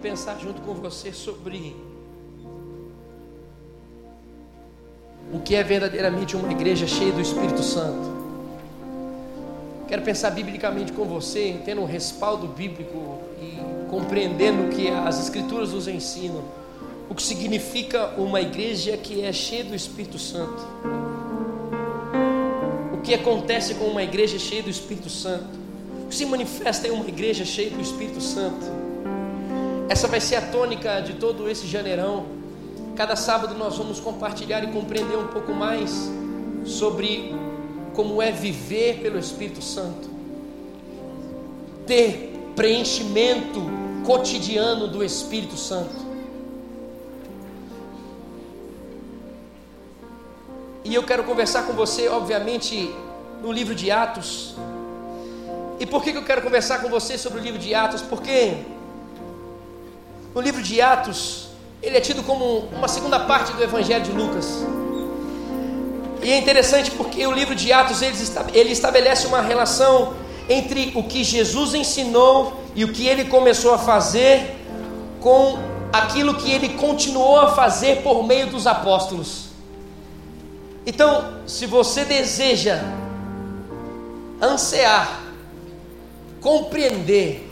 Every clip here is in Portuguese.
pensar junto com você sobre o que é verdadeiramente uma igreja cheia do Espírito Santo. Quero pensar biblicamente com você, tendo um respaldo bíblico e compreendendo que as Escrituras nos ensinam o que significa uma igreja que é cheia do Espírito Santo. O que acontece com uma igreja cheia do Espírito Santo? O que se manifesta em uma igreja cheia do Espírito Santo? Essa vai ser a tônica de todo esse janeirão. Cada sábado nós vamos compartilhar e compreender um pouco mais sobre como é viver pelo Espírito Santo, ter preenchimento cotidiano do Espírito Santo. E eu quero conversar com você, obviamente, no livro de Atos. E por que eu quero conversar com você sobre o livro de Atos? Porque no livro de Atos, ele é tido como uma segunda parte do Evangelho de Lucas. E é interessante porque o livro de Atos ele estabelece uma relação entre o que Jesus ensinou e o que ele começou a fazer com aquilo que ele continuou a fazer por meio dos apóstolos. Então, se você deseja ansiar, compreender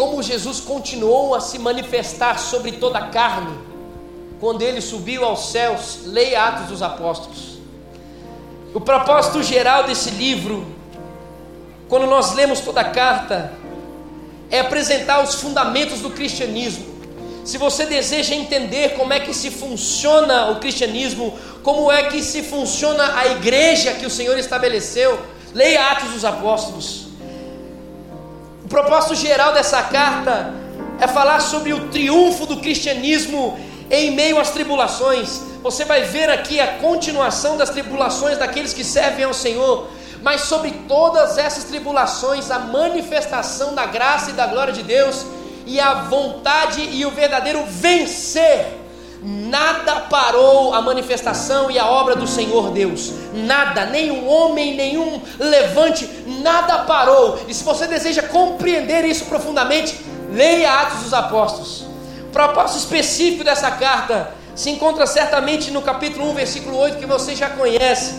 como Jesus continuou a se manifestar sobre toda a carne, quando ele subiu aos céus, leia Atos dos Apóstolos. O propósito geral desse livro, quando nós lemos toda a carta, é apresentar os fundamentos do cristianismo. Se você deseja entender como é que se funciona o cristianismo, como é que se funciona a igreja que o Senhor estabeleceu, leia Atos dos Apóstolos propósito geral dessa carta é falar sobre o triunfo do cristianismo em meio às tribulações. Você vai ver aqui a continuação das tribulações daqueles que servem ao Senhor, mas sobre todas essas tribulações, a manifestação da graça e da glória de Deus e a vontade e o verdadeiro vencer Nada parou a manifestação e a obra do Senhor Deus. Nada, nenhum homem, nenhum levante, nada parou. E se você deseja compreender isso profundamente, leia Atos dos Apóstolos. O propósito específico dessa carta se encontra certamente no capítulo 1, versículo 8, que você já conhece,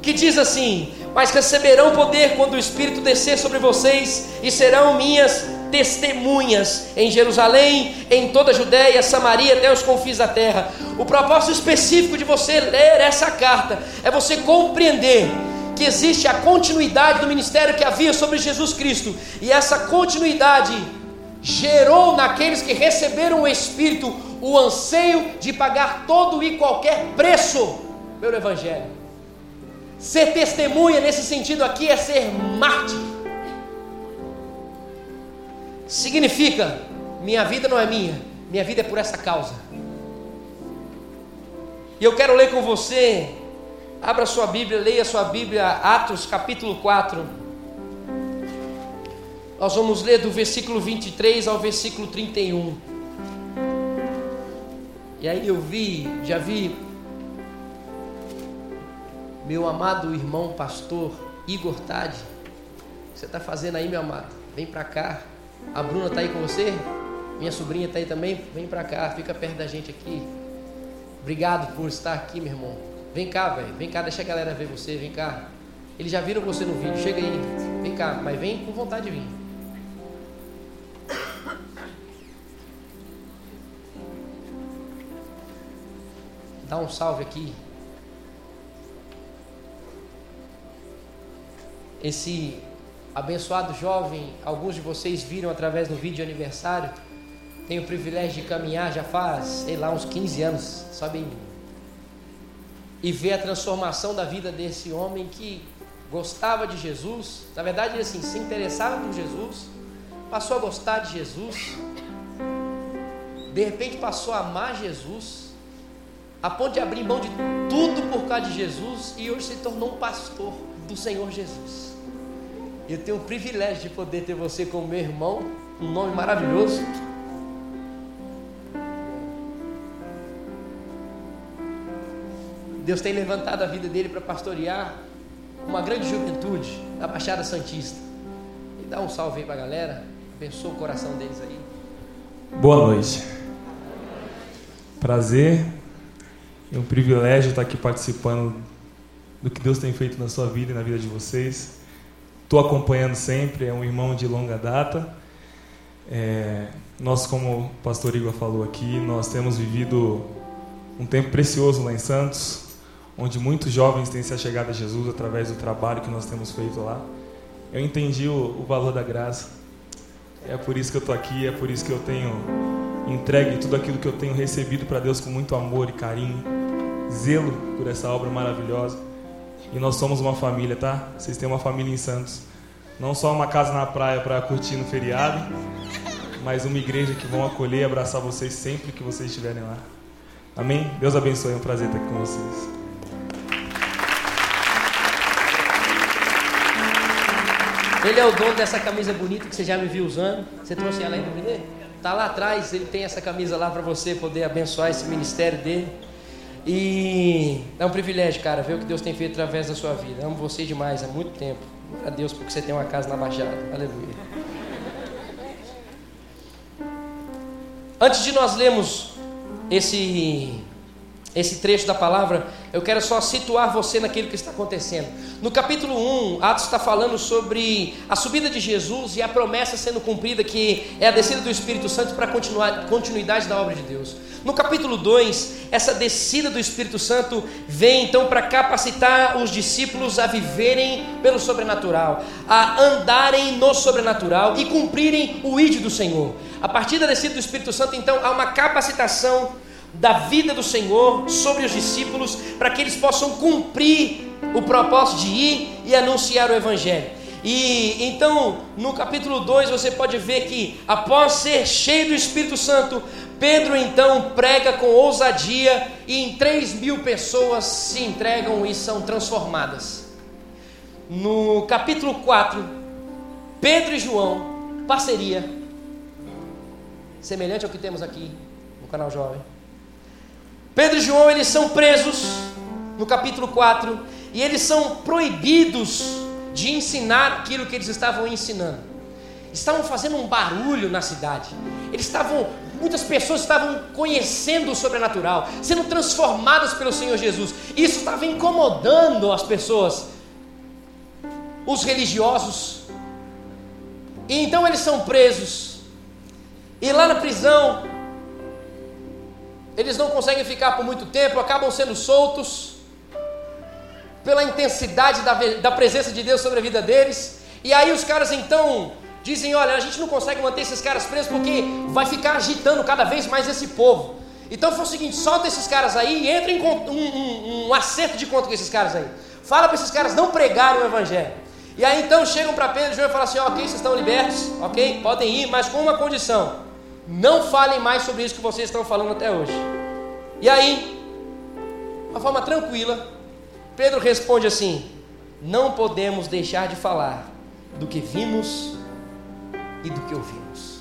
que diz assim: Mas receberão poder quando o Espírito descer sobre vocês, e serão minhas testemunhas em Jerusalém, em toda a Judéia, Samaria, até os confins da terra. O propósito específico de você ler essa carta é você compreender que existe a continuidade do ministério que havia sobre Jesus Cristo, e essa continuidade gerou naqueles que receberam o Espírito o anseio de pagar todo e qualquer preço pelo Evangelho. Ser testemunha nesse sentido aqui é ser mártir significa: minha vida não é minha, minha vida é por essa causa. E eu quero ler com você, abra sua Bíblia, leia sua Bíblia, Atos capítulo 4. Nós vamos ler do versículo 23 ao versículo 31. E aí eu vi, já vi meu amado irmão pastor Igor Tade. O que você está fazendo aí, meu amado? Vem para cá. A Bruna está aí com você? Minha sobrinha está aí também? Vem para cá, fica perto da gente aqui. Obrigado por estar aqui, meu irmão. Vem cá, velho. Vem cá, deixa a galera ver você. Vem cá. Eles já viram você no vídeo. Chega aí. Vem cá, mas vem com vontade de vir. Dá um salve aqui. Esse abençoado jovem, alguns de vocês viram através do vídeo de aniversário. Tenho o privilégio de caminhar já faz, sei lá, uns 15 anos, sabe? E ver a transformação da vida desse homem que gostava de Jesus. Na verdade, ele assim, se interessava por Jesus, passou a gostar de Jesus. De repente passou a amar Jesus, a ponto de abrir mão de tudo por causa de Jesus e hoje se tornou um pastor do Senhor Jesus. Eu tenho o privilégio de poder ter você como meu irmão, um nome maravilhoso. Deus tem levantado a vida dele para pastorear uma grande juventude da Baixada Santista. E dá um salve aí para a galera, abençoa o coração deles aí. Boa noite. Prazer é um privilégio estar aqui participando do que Deus tem feito na sua vida e na vida de vocês. Estou acompanhando sempre, é um irmão de longa data. É, nós, como o pastor Igor falou aqui, nós temos vivido um tempo precioso lá em Santos, onde muitos jovens têm se achegado a Jesus através do trabalho que nós temos feito lá. Eu entendi o, o valor da graça é por isso que eu estou aqui, é por isso que eu tenho entregue tudo aquilo que eu tenho recebido para Deus com muito amor e carinho, zelo por essa obra maravilhosa. E nós somos uma família, tá? Vocês têm uma família em Santos. Não só uma casa na praia para curtir no feriado, mas uma igreja que vão acolher e abraçar vocês sempre que vocês estiverem lá. Amém? Deus abençoe, é um prazer estar aqui com vocês. Ele é o dono dessa camisa bonita que você já me viu usando. Você trouxe ela aí para? Tá lá atrás, ele tem essa camisa lá para você poder abençoar esse ministério dele. E é um privilégio, cara, ver o que Deus tem feito através da sua vida. amo você demais há muito tempo. A Deus porque você tem uma casa na Baixada. Aleluia. Antes de nós lermos esse esse trecho da palavra, eu quero só situar você naquilo que está acontecendo. No capítulo 1, Atos está falando sobre a subida de Jesus e a promessa sendo cumprida, que é a descida do Espírito Santo para a continuidade da obra de Deus. No capítulo 2, essa descida do Espírito Santo vem então para capacitar os discípulos a viverem pelo sobrenatural, a andarem no sobrenatural e cumprirem o ídolo do Senhor. A partir da descida do Espírito Santo, então, há uma capacitação da vida do Senhor sobre os discípulos, para que eles possam cumprir o propósito de ir e anunciar o Evangelho. E então, no capítulo 2, você pode ver que, após ser cheio do Espírito Santo, Pedro então prega com ousadia e em 3 mil pessoas se entregam e são transformadas. No capítulo 4, Pedro e João, parceria, semelhante ao que temos aqui no canal Jovem Pedro e João eles são presos no capítulo 4 e eles são proibidos de ensinar aquilo que eles estavam ensinando. Estavam fazendo um barulho na cidade. Eles estavam, muitas pessoas estavam conhecendo o sobrenatural, sendo transformadas pelo Senhor Jesus. Isso estava incomodando as pessoas, os religiosos. E então eles são presos. E lá na prisão, eles não conseguem ficar por muito tempo, acabam sendo soltos pela intensidade da, da presença de Deus sobre a vida deles. E aí os caras então dizem: Olha, a gente não consegue manter esses caras presos porque vai ficar agitando cada vez mais esse povo. Então foi o seguinte: solta esses caras aí e entra em um, um, um acerto de conta com esses caras aí. Fala para esses caras não pregarem o evangelho. E aí então chegam para Pedro e João e falam assim: Ok, vocês estão libertos, ok, podem ir, mas com uma condição não falem mais sobre isso que vocês estão falando até hoje. E aí, uma forma tranquila, Pedro responde assim: Não podemos deixar de falar do que vimos e do que ouvimos.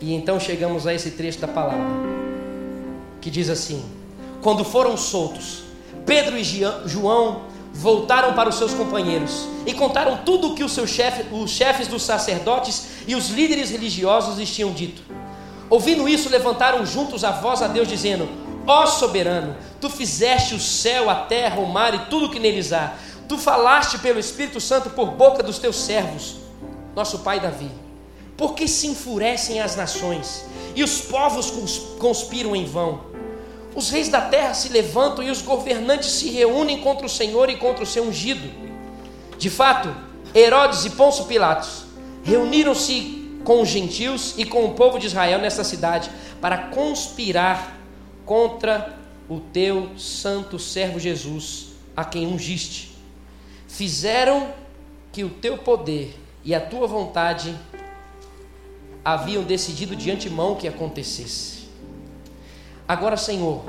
E então chegamos a esse trecho da palavra, que diz assim: Quando foram soltos, Pedro e João voltaram para os seus companheiros e contaram tudo o que chefe, os chefes dos sacerdotes e os líderes religiosos lhes tinham dito. Ouvindo isso, levantaram juntos a voz a Deus, dizendo: Ó soberano, tu fizeste o céu, a terra, o mar e tudo o que neles há. Tu falaste pelo Espírito Santo por boca dos teus servos, nosso pai Davi. Por que se enfurecem as nações e os povos conspiram em vão? Os reis da terra se levantam e os governantes se reúnem contra o Senhor e contra o seu ungido. De fato, Herodes e Pôncio Pilatos reuniram-se com os gentios e com o povo de Israel nesta cidade para conspirar contra o teu santo servo Jesus, a quem ungiste. Fizeram que o teu poder e a tua vontade haviam decidido de antemão que acontecesse. Agora, Senhor,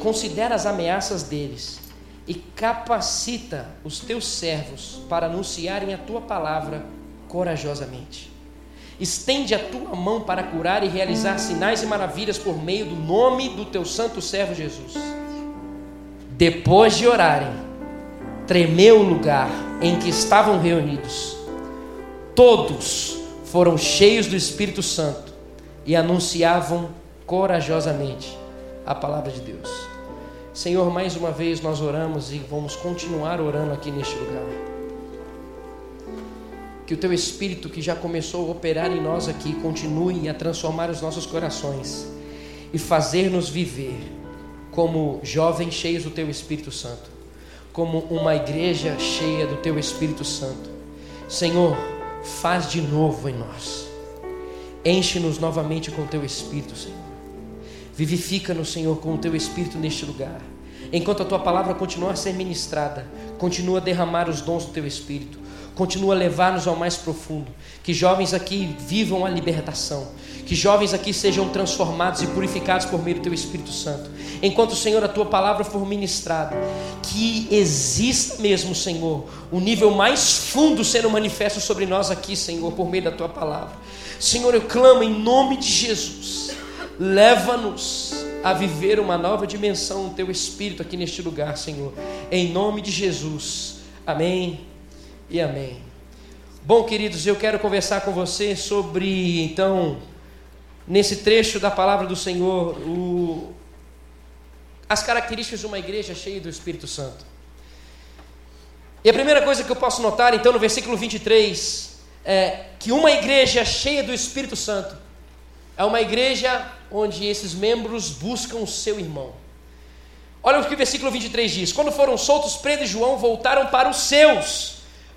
considera as ameaças deles e capacita os teus servos para anunciarem a tua palavra corajosamente. Estende a tua mão para curar e realizar sinais e maravilhas por meio do nome do teu santo servo Jesus. Depois de orarem, tremeu o lugar em que estavam reunidos. todos foram cheios do Espírito Santo e anunciavam corajosamente a palavra de Deus. Senhor, mais uma vez nós oramos e vamos continuar orando aqui neste lugar. Que o teu Espírito, que já começou a operar em nós aqui, continue a transformar os nossos corações e fazer-nos viver como jovens cheios do teu Espírito Santo, como uma igreja cheia do teu Espírito Santo. Senhor, faz de novo em nós. Enche-nos novamente com o teu Espírito, Senhor. Vivifica-nos, Senhor, com o teu Espírito neste lugar. Enquanto a tua palavra continua a ser ministrada, continua a derramar os dons do teu Espírito continua a levar-nos ao mais profundo. Que jovens aqui vivam a libertação. Que jovens aqui sejam transformados e purificados por meio do Teu Espírito Santo. Enquanto, Senhor, a Tua palavra for ministrada, que exista mesmo, Senhor, o nível mais fundo sendo manifesto sobre nós aqui, Senhor, por meio da Tua palavra. Senhor, eu clamo em nome de Jesus. Leva-nos a viver uma nova dimensão no Teu Espírito aqui neste lugar, Senhor. Em nome de Jesus. Amém e amém. Bom, queridos, eu quero conversar com você sobre, então, nesse trecho da palavra do Senhor, o, as características de uma igreja cheia do Espírito Santo. E a primeira coisa que eu posso notar, então, no versículo 23, é que uma igreja cheia do Espírito Santo é uma igreja onde esses membros buscam o seu irmão. Olha o que o versículo 23 diz: Quando foram soltos, Pedro e João voltaram para os seus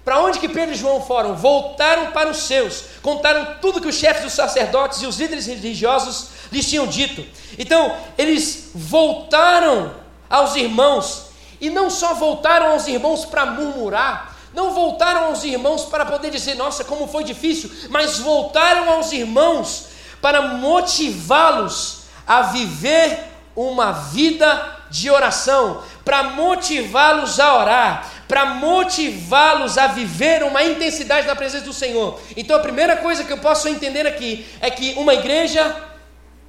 para onde que Pedro e João foram? Voltaram para os seus, contaram tudo que os chefes dos sacerdotes e os líderes religiosos lhes tinham dito. Então, eles voltaram aos irmãos, e não só voltaram aos irmãos para murmurar, não voltaram aos irmãos para poder dizer, nossa, como foi difícil, mas voltaram aos irmãos para motivá-los a viver uma vida de oração, para motivá-los a orar, para motivá-los a viver uma intensidade na presença do Senhor. Então a primeira coisa que eu posso entender aqui é que uma igreja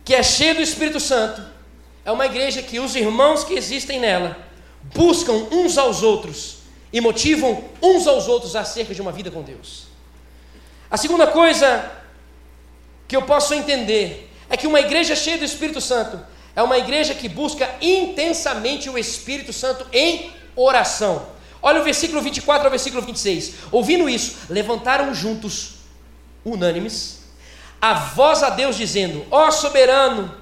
que é cheia do Espírito Santo é uma igreja que os irmãos que existem nela buscam uns aos outros e motivam uns aos outros acerca de uma vida com Deus. A segunda coisa que eu posso entender é que uma igreja cheia do Espírito Santo é uma igreja que busca intensamente o Espírito Santo em oração. Olha o versículo 24 ao versículo 26. Ouvindo isso, levantaram juntos, unânimes, a voz a Deus, dizendo: Ó soberano,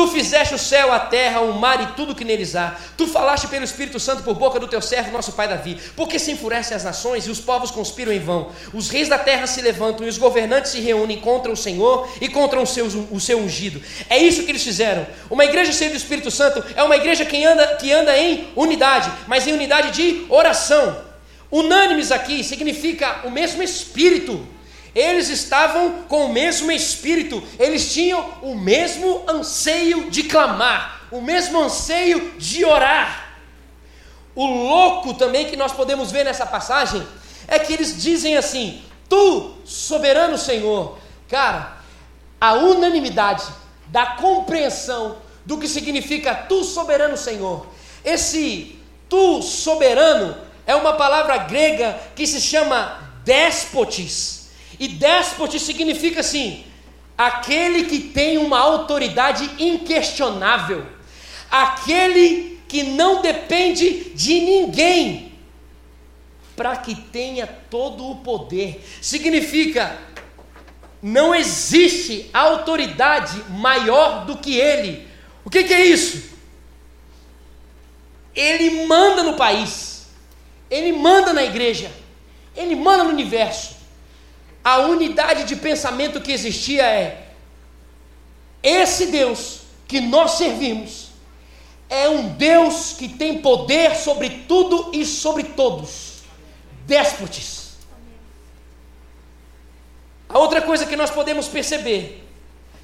Tu fizeste o céu, a terra, o mar e tudo que neles há. Tu falaste pelo Espírito Santo por boca do teu servo, nosso pai Davi. Porque se enfurecem as nações e os povos conspiram em vão. Os reis da terra se levantam e os governantes se reúnem contra o Senhor e contra o seu, o seu ungido. É isso que eles fizeram. Uma igreja cheia do Espírito Santo é uma igreja que anda, que anda em unidade, mas em unidade de oração. Unânimes aqui significa o mesmo Espírito. Eles estavam com o mesmo espírito, eles tinham o mesmo anseio de clamar, o mesmo anseio de orar. O louco também que nós podemos ver nessa passagem é que eles dizem assim: Tu, soberano Senhor, cara, a unanimidade da compreensão do que significa Tu, soberano Senhor. Esse Tu, soberano, é uma palavra grega que se chama despotis e déspote significa assim: aquele que tem uma autoridade inquestionável, aquele que não depende de ninguém, para que tenha todo o poder. Significa não existe autoridade maior do que ele. O que, que é isso? Ele manda no país, ele manda na igreja, ele manda no universo a unidade de pensamento que existia é: esse Deus que nós servimos é um Deus que tem poder sobre tudo e sobre todos. Déspotes. A outra coisa que nós podemos perceber,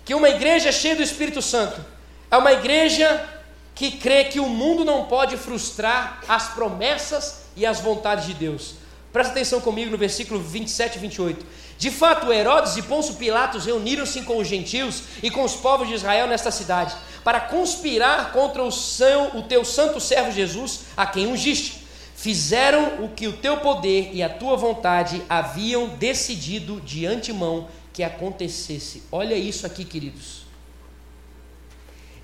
que uma igreja cheia do Espírito Santo é uma igreja que crê que o mundo não pode frustrar as promessas e as vontades de Deus. Presta atenção comigo no versículo 27 e 28. De fato, Herodes e Pôncio Pilatos reuniram-se com os gentios e com os povos de Israel nesta cidade, para conspirar contra o, seu, o teu santo servo Jesus, a quem ungiste. fizeram o que o teu poder e a tua vontade haviam decidido de antemão que acontecesse. Olha isso aqui, queridos.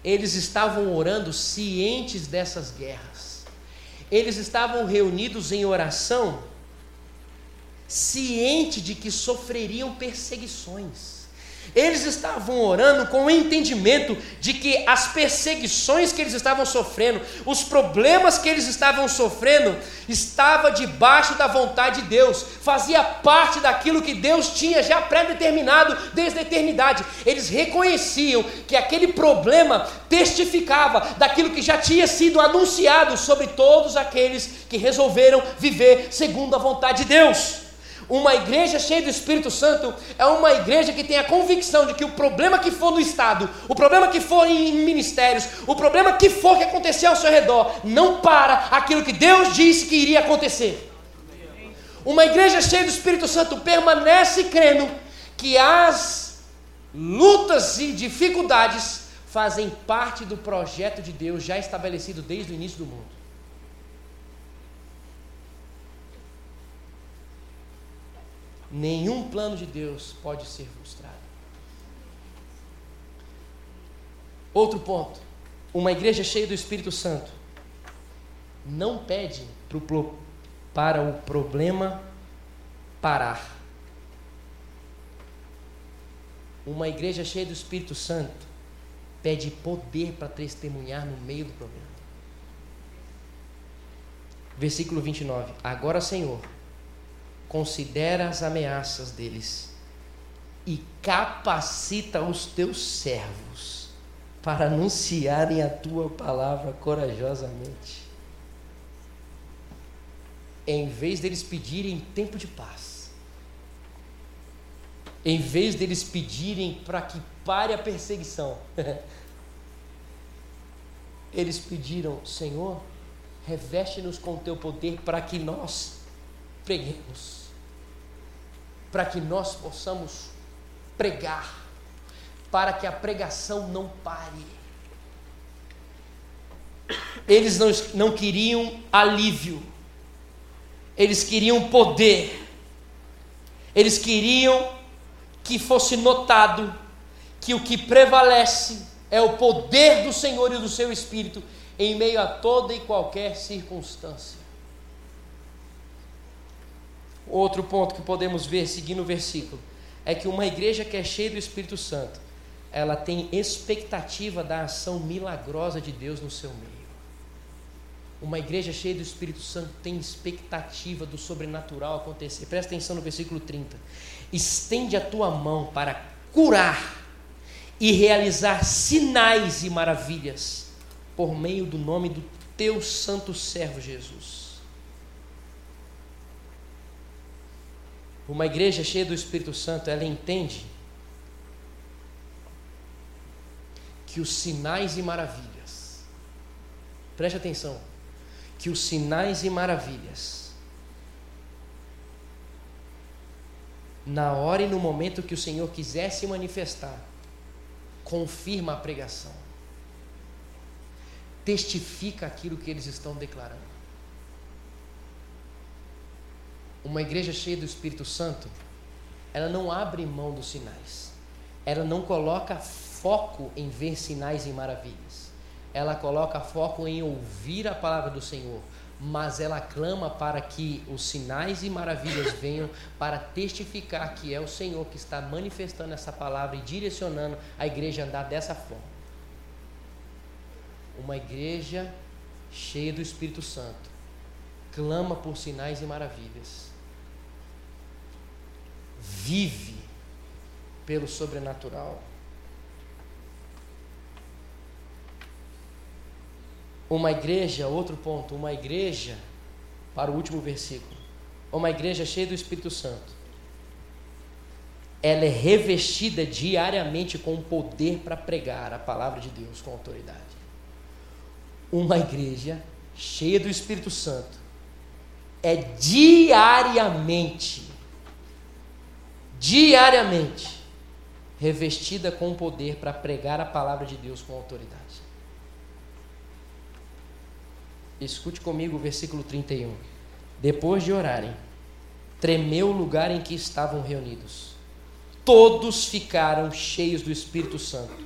Eles estavam orando cientes dessas guerras. Eles estavam reunidos em oração, ciente de que sofreriam perseguições. Eles estavam orando com o entendimento de que as perseguições que eles estavam sofrendo, os problemas que eles estavam sofrendo, estava debaixo da vontade de Deus, fazia parte daquilo que Deus tinha já pré-determinado desde a eternidade. Eles reconheciam que aquele problema testificava daquilo que já tinha sido anunciado sobre todos aqueles que resolveram viver segundo a vontade de Deus. Uma igreja cheia do Espírito Santo é uma igreja que tem a convicção de que o problema que for no Estado, o problema que for em ministérios, o problema que for que acontecer ao seu redor, não para aquilo que Deus disse que iria acontecer. Uma igreja cheia do Espírito Santo permanece crendo que as lutas e dificuldades fazem parte do projeto de Deus já estabelecido desde o início do mundo. Nenhum plano de Deus pode ser frustrado. Outro ponto: uma igreja cheia do Espírito Santo não pede pro, para o problema parar. Uma igreja cheia do Espírito Santo pede poder para testemunhar no meio do problema. Versículo 29. Agora, Senhor, considera as ameaças deles e capacita os teus servos para anunciarem a tua palavra corajosamente. Em vez deles pedirem tempo de paz, em vez deles pedirem para que pare a perseguição, eles pediram: Senhor, reveste-nos com teu poder para que nós preguemos para que nós possamos pregar, para que a pregação não pare. Eles não, não queriam alívio, eles queriam poder, eles queriam que fosse notado que o que prevalece é o poder do Senhor e do seu Espírito em meio a toda e qualquer circunstância. Outro ponto que podemos ver, seguindo o versículo, é que uma igreja que é cheia do Espírito Santo, ela tem expectativa da ação milagrosa de Deus no seu meio. Uma igreja cheia do Espírito Santo tem expectativa do sobrenatural acontecer. Presta atenção no versículo 30. Estende a tua mão para curar e realizar sinais e maravilhas por meio do nome do teu santo servo Jesus. Uma igreja cheia do Espírito Santo, ela entende que os sinais e maravilhas, preste atenção, que os sinais e maravilhas, na hora e no momento que o Senhor quiser se manifestar, confirma a pregação, testifica aquilo que eles estão declarando. Uma igreja cheia do Espírito Santo, ela não abre mão dos sinais. Ela não coloca foco em ver sinais e maravilhas. Ela coloca foco em ouvir a palavra do Senhor, mas ela clama para que os sinais e maravilhas venham para testificar que é o Senhor que está manifestando essa palavra e direcionando a igreja a andar dessa forma. Uma igreja cheia do Espírito Santo clama por sinais e maravilhas vive pelo sobrenatural. Uma igreja, outro ponto, uma igreja, para o último versículo, uma igreja cheia do Espírito Santo, ela é revestida diariamente com o poder para pregar a palavra de Deus com autoridade. Uma igreja cheia do Espírito Santo é diariamente diariamente, revestida com poder para pregar a palavra de Deus com autoridade. Escute comigo o versículo 31. Depois de orarem, tremeu o lugar em que estavam reunidos. Todos ficaram cheios do Espírito Santo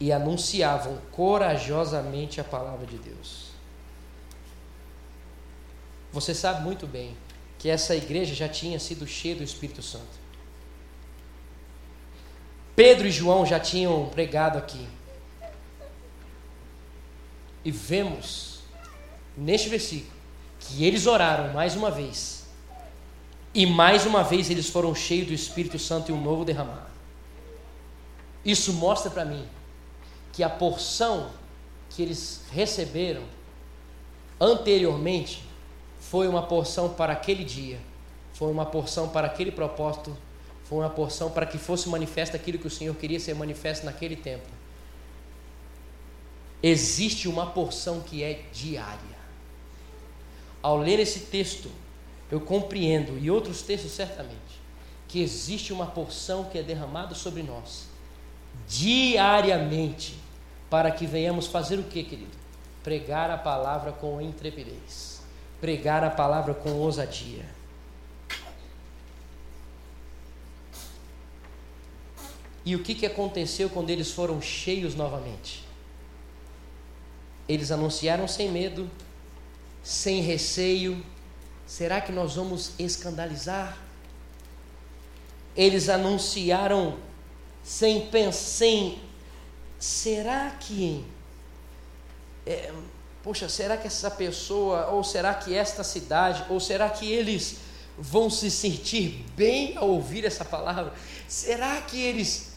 e anunciavam corajosamente a palavra de Deus. Você sabe muito bem que essa igreja já tinha sido cheia do Espírito Santo. Pedro e João já tinham pregado aqui. E vemos neste versículo que eles oraram mais uma vez. E mais uma vez eles foram cheios do Espírito Santo e um novo derramar. Isso mostra para mim que a porção que eles receberam anteriormente foi uma porção para aquele dia, foi uma porção para aquele propósito foi uma porção para que fosse manifesto aquilo que o Senhor queria ser manifesto naquele tempo. Existe uma porção que é diária. Ao ler esse texto, eu compreendo, e outros textos certamente, que existe uma porção que é derramada sobre nós, diariamente, para que venhamos fazer o que, querido? Pregar a palavra com intrepidez, pregar a palavra com ousadia. E o que, que aconteceu quando eles foram cheios novamente? Eles anunciaram sem medo, sem receio. Será que nós vamos escandalizar? Eles anunciaram sem pensar, será que, é, poxa, será que essa pessoa, ou será que esta cidade, ou será que eles vão se sentir bem ao ouvir essa palavra? Será que eles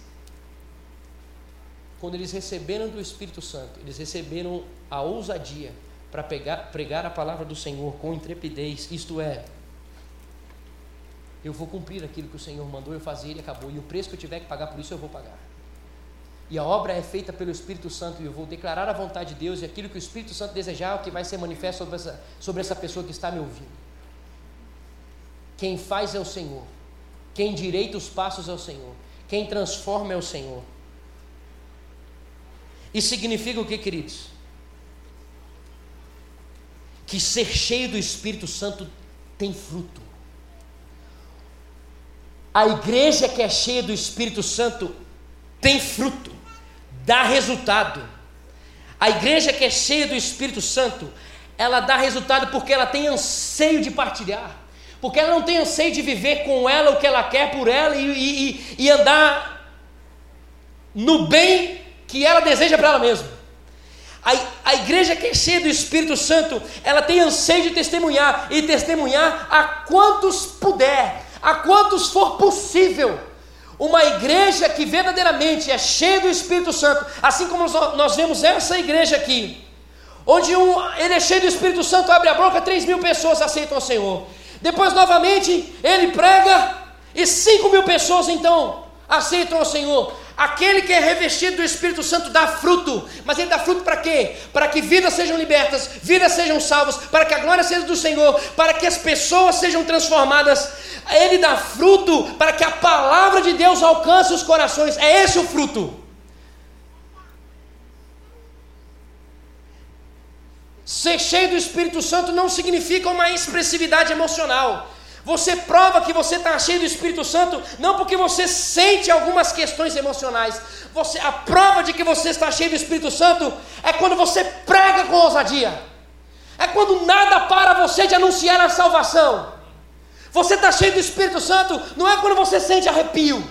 quando eles receberam do Espírito Santo, eles receberam a ousadia para pregar a palavra do Senhor com intrepidez, isto é, eu vou cumprir aquilo que o Senhor mandou eu fazer e acabou, e o preço que eu tiver que pagar por isso eu vou pagar. E a obra é feita pelo Espírito Santo, e eu vou declarar a vontade de Deus, e aquilo que o Espírito Santo desejar é o que vai ser manifesto sobre essa, sobre essa pessoa que está me ouvindo. Quem faz é o Senhor, quem direita os passos é o Senhor, quem transforma é o Senhor. Isso significa o que, queridos? Que ser cheio do Espírito Santo tem fruto. A igreja que é cheia do Espírito Santo tem fruto, dá resultado. A igreja que é cheia do Espírito Santo, ela dá resultado porque ela tem anseio de partilhar, porque ela não tem anseio de viver com ela o que ela quer por ela e, e, e andar no bem que ela deseja para ela mesma. A, a igreja que é cheia do Espírito Santo, ela tem anseio de testemunhar e testemunhar a quantos puder, a quantos for possível. Uma igreja que verdadeiramente é cheia do Espírito Santo, assim como nós, nós vemos essa igreja aqui, onde um, ele é cheio do Espírito Santo, abre a boca, 3 mil pessoas aceitam o Senhor. Depois, novamente, ele prega e 5 mil pessoas então aceitam o Senhor. Aquele que é revestido do Espírito Santo dá fruto, mas ele dá fruto para quê? Para que vidas sejam libertas, vidas sejam salvas, para que a glória seja do Senhor, para que as pessoas sejam transformadas. Ele dá fruto para que a palavra de Deus alcance os corações. É esse o fruto. Ser cheio do Espírito Santo não significa uma expressividade emocional. Você prova que você está cheio do Espírito Santo não porque você sente algumas questões emocionais. Você, a prova de que você está cheio do Espírito Santo é quando você prega com ousadia. É quando nada para você de anunciar a salvação. Você está cheio do Espírito Santo não é quando você sente arrepio.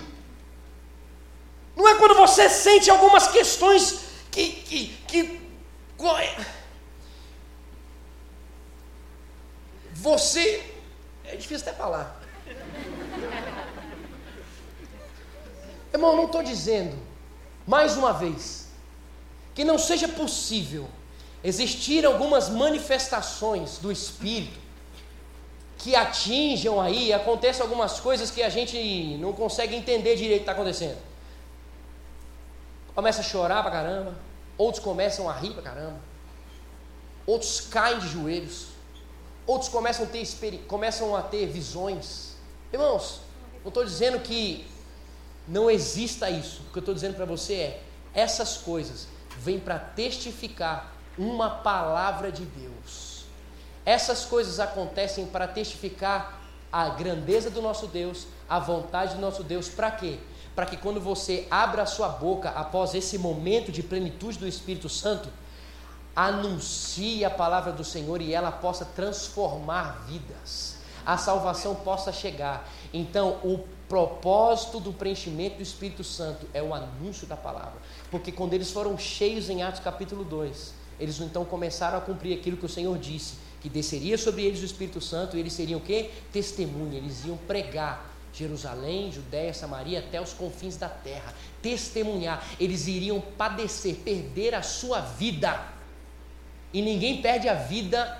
Não é quando você sente algumas questões que, que, que você é difícil até falar. Irmão, não estou dizendo, mais uma vez, que não seja possível existir algumas manifestações do Espírito que atinjam aí, acontecem algumas coisas que a gente não consegue entender direito o que está acontecendo. Começa a chorar pra caramba, outros começam a rir pra caramba, outros caem de joelhos, outros começam a ter, começam a ter visões. Irmãos, não estou dizendo que não exista isso. O que eu estou dizendo para você é: essas coisas vêm para testificar uma palavra de Deus. Essas coisas acontecem para testificar a grandeza do nosso Deus, a vontade do nosso Deus, para quê? Para que quando você abra a sua boca após esse momento de plenitude do Espírito Santo, anuncie a palavra do Senhor e ela possa transformar vidas, a salvação possa chegar. Então, o propósito do preenchimento do Espírito Santo é o anúncio da palavra, porque quando eles foram cheios em Atos capítulo 2, eles então começaram a cumprir aquilo que o Senhor disse, que desceria sobre eles o Espírito Santo e eles seriam o quê? Testemunha, eles iam pregar Jerusalém, Judéia, Samaria, até os confins da terra, testemunhar, eles iriam padecer, perder a sua vida. E ninguém perde a vida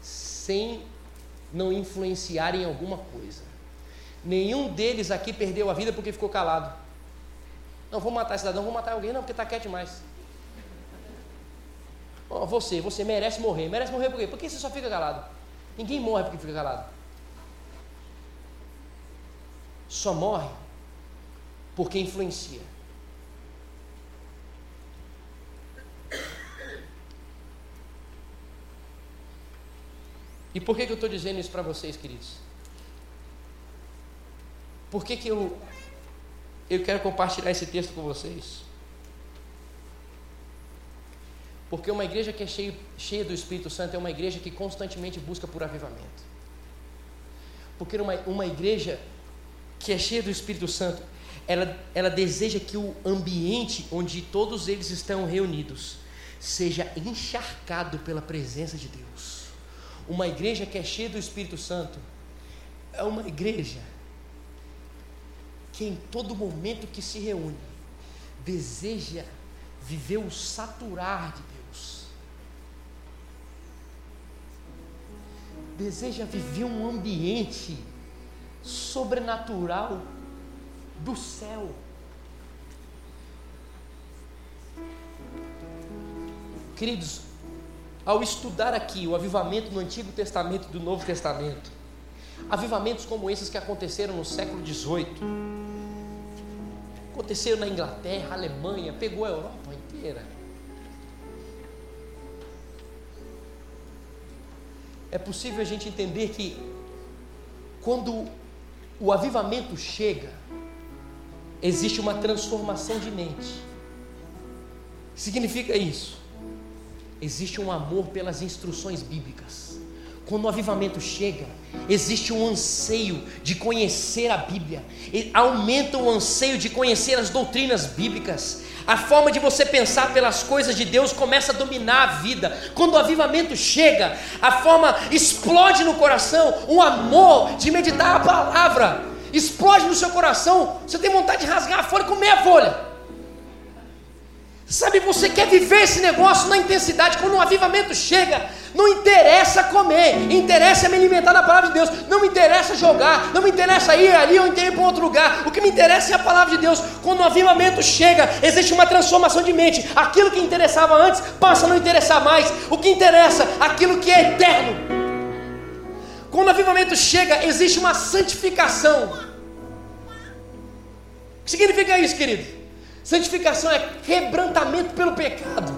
sem não influenciar em alguma coisa. Nenhum deles aqui perdeu a vida porque ficou calado. Não, vou matar cidadão, vou matar alguém, não, porque está quieto demais. Oh, você, você merece morrer. Merece morrer por quê? Porque você só fica calado. Ninguém morre porque fica calado. Só morre porque influencia. E por que, que eu estou dizendo isso para vocês, queridos? Por que, que eu, eu quero compartilhar esse texto com vocês? Porque uma igreja que é cheia, cheia do Espírito Santo é uma igreja que constantemente busca por avivamento. Porque uma, uma igreja que é cheia do Espírito Santo, ela, ela deseja que o ambiente onde todos eles estão reunidos seja encharcado pela presença de Deus. Uma igreja que é cheia do Espírito Santo é uma igreja que em todo momento que se reúne deseja viver o saturar de Deus deseja viver um ambiente sobrenatural do céu. Queridos, ao estudar aqui o avivamento no Antigo Testamento e do Novo Testamento, avivamentos como esses que aconteceram no século XVIII, aconteceram na Inglaterra, Alemanha, pegou a Europa inteira. é possível a gente entender que quando o avivamento chega, existe uma transformação de mente. Significa isso? Existe um amor pelas instruções bíblicas. Quando o avivamento chega, existe um anseio de conhecer a Bíblia, aumenta o anseio de conhecer as doutrinas bíblicas, a forma de você pensar pelas coisas de Deus começa a dominar a vida. Quando o avivamento chega, a forma explode no coração, um amor de meditar a palavra. Explode no seu coração, você tem vontade de rasgar a folha e comer a folha. Sabe, você quer viver esse negócio na intensidade, quando o avivamento chega, não interessa comer, interessa me alimentar da palavra de Deus, não me interessa jogar, não me interessa ir ali ou ir para outro lugar, o que me interessa é a palavra de Deus. Quando o avivamento chega, existe uma transformação de mente, aquilo que interessava antes passa a não interessar mais, o que interessa, aquilo que é eterno. Quando o avivamento chega, existe uma santificação. O que significa isso, querido? Santificação é quebrantamento pelo pecado.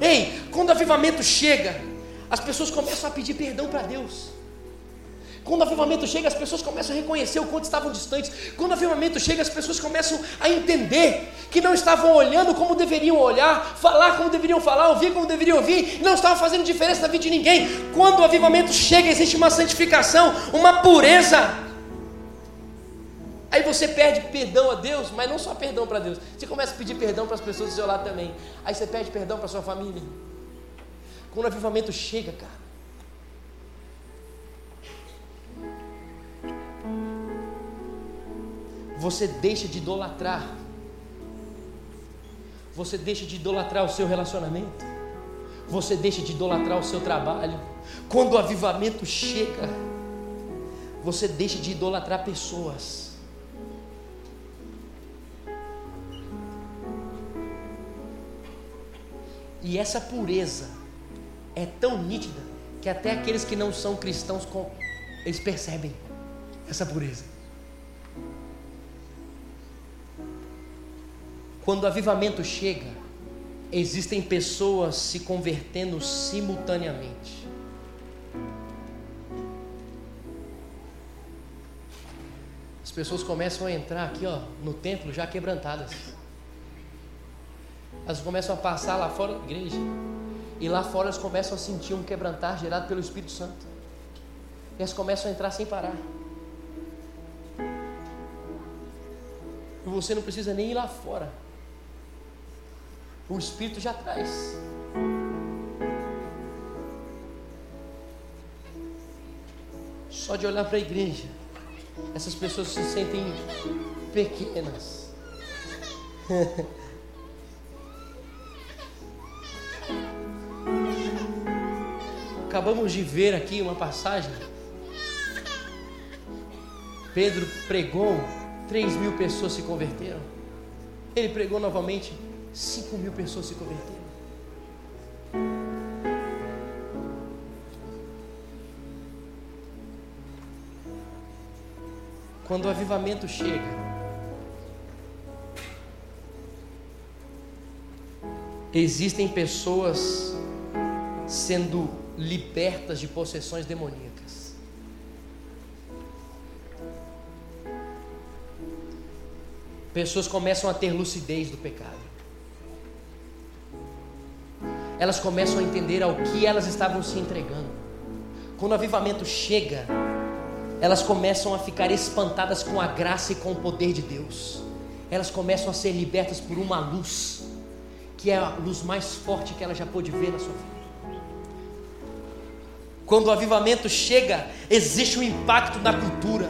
Ei, quando o avivamento chega, as pessoas começam a pedir perdão para Deus. Quando o avivamento chega, as pessoas começam a reconhecer o quanto estavam distantes. Quando o avivamento chega, as pessoas começam a entender que não estavam olhando como deveriam olhar, falar como deveriam falar, ouvir como deveriam ouvir, não estavam fazendo diferença na vida de ninguém. Quando o avivamento chega, existe uma santificação, uma pureza. Aí você pede perdão a Deus, mas não só perdão para Deus. Você começa a pedir perdão para as pessoas do seu lado também. Aí você pede perdão para sua família. Quando o avivamento chega, cara. Você deixa de idolatrar. Você deixa de idolatrar o seu relacionamento. Você deixa de idolatrar o seu trabalho. Quando o avivamento chega, você deixa de idolatrar pessoas E essa pureza é tão nítida que até aqueles que não são cristãos eles percebem essa pureza. Quando o avivamento chega, existem pessoas se convertendo simultaneamente. As pessoas começam a entrar aqui, ó, no templo já quebrantadas. Elas começam a passar lá fora da igreja. E lá fora elas começam a sentir um quebrantar gerado pelo Espírito Santo. E elas começam a entrar sem parar. E você não precisa nem ir lá fora. O Espírito já traz. Só de olhar para a igreja, essas pessoas se sentem pequenas. Acabamos de ver aqui uma passagem. Pedro pregou, 3 mil pessoas se converteram. Ele pregou novamente, 5 mil pessoas se converteram. Quando o avivamento chega, existem pessoas sendo libertas de possessões demoníacas. Pessoas começam a ter lucidez do pecado. Elas começam a entender ao que elas estavam se entregando. Quando o avivamento chega, elas começam a ficar espantadas com a graça e com o poder de Deus. Elas começam a ser libertas por uma luz, que é a luz mais forte que ela já pôde ver na sua vida. Quando o avivamento chega, existe um impacto na cultura.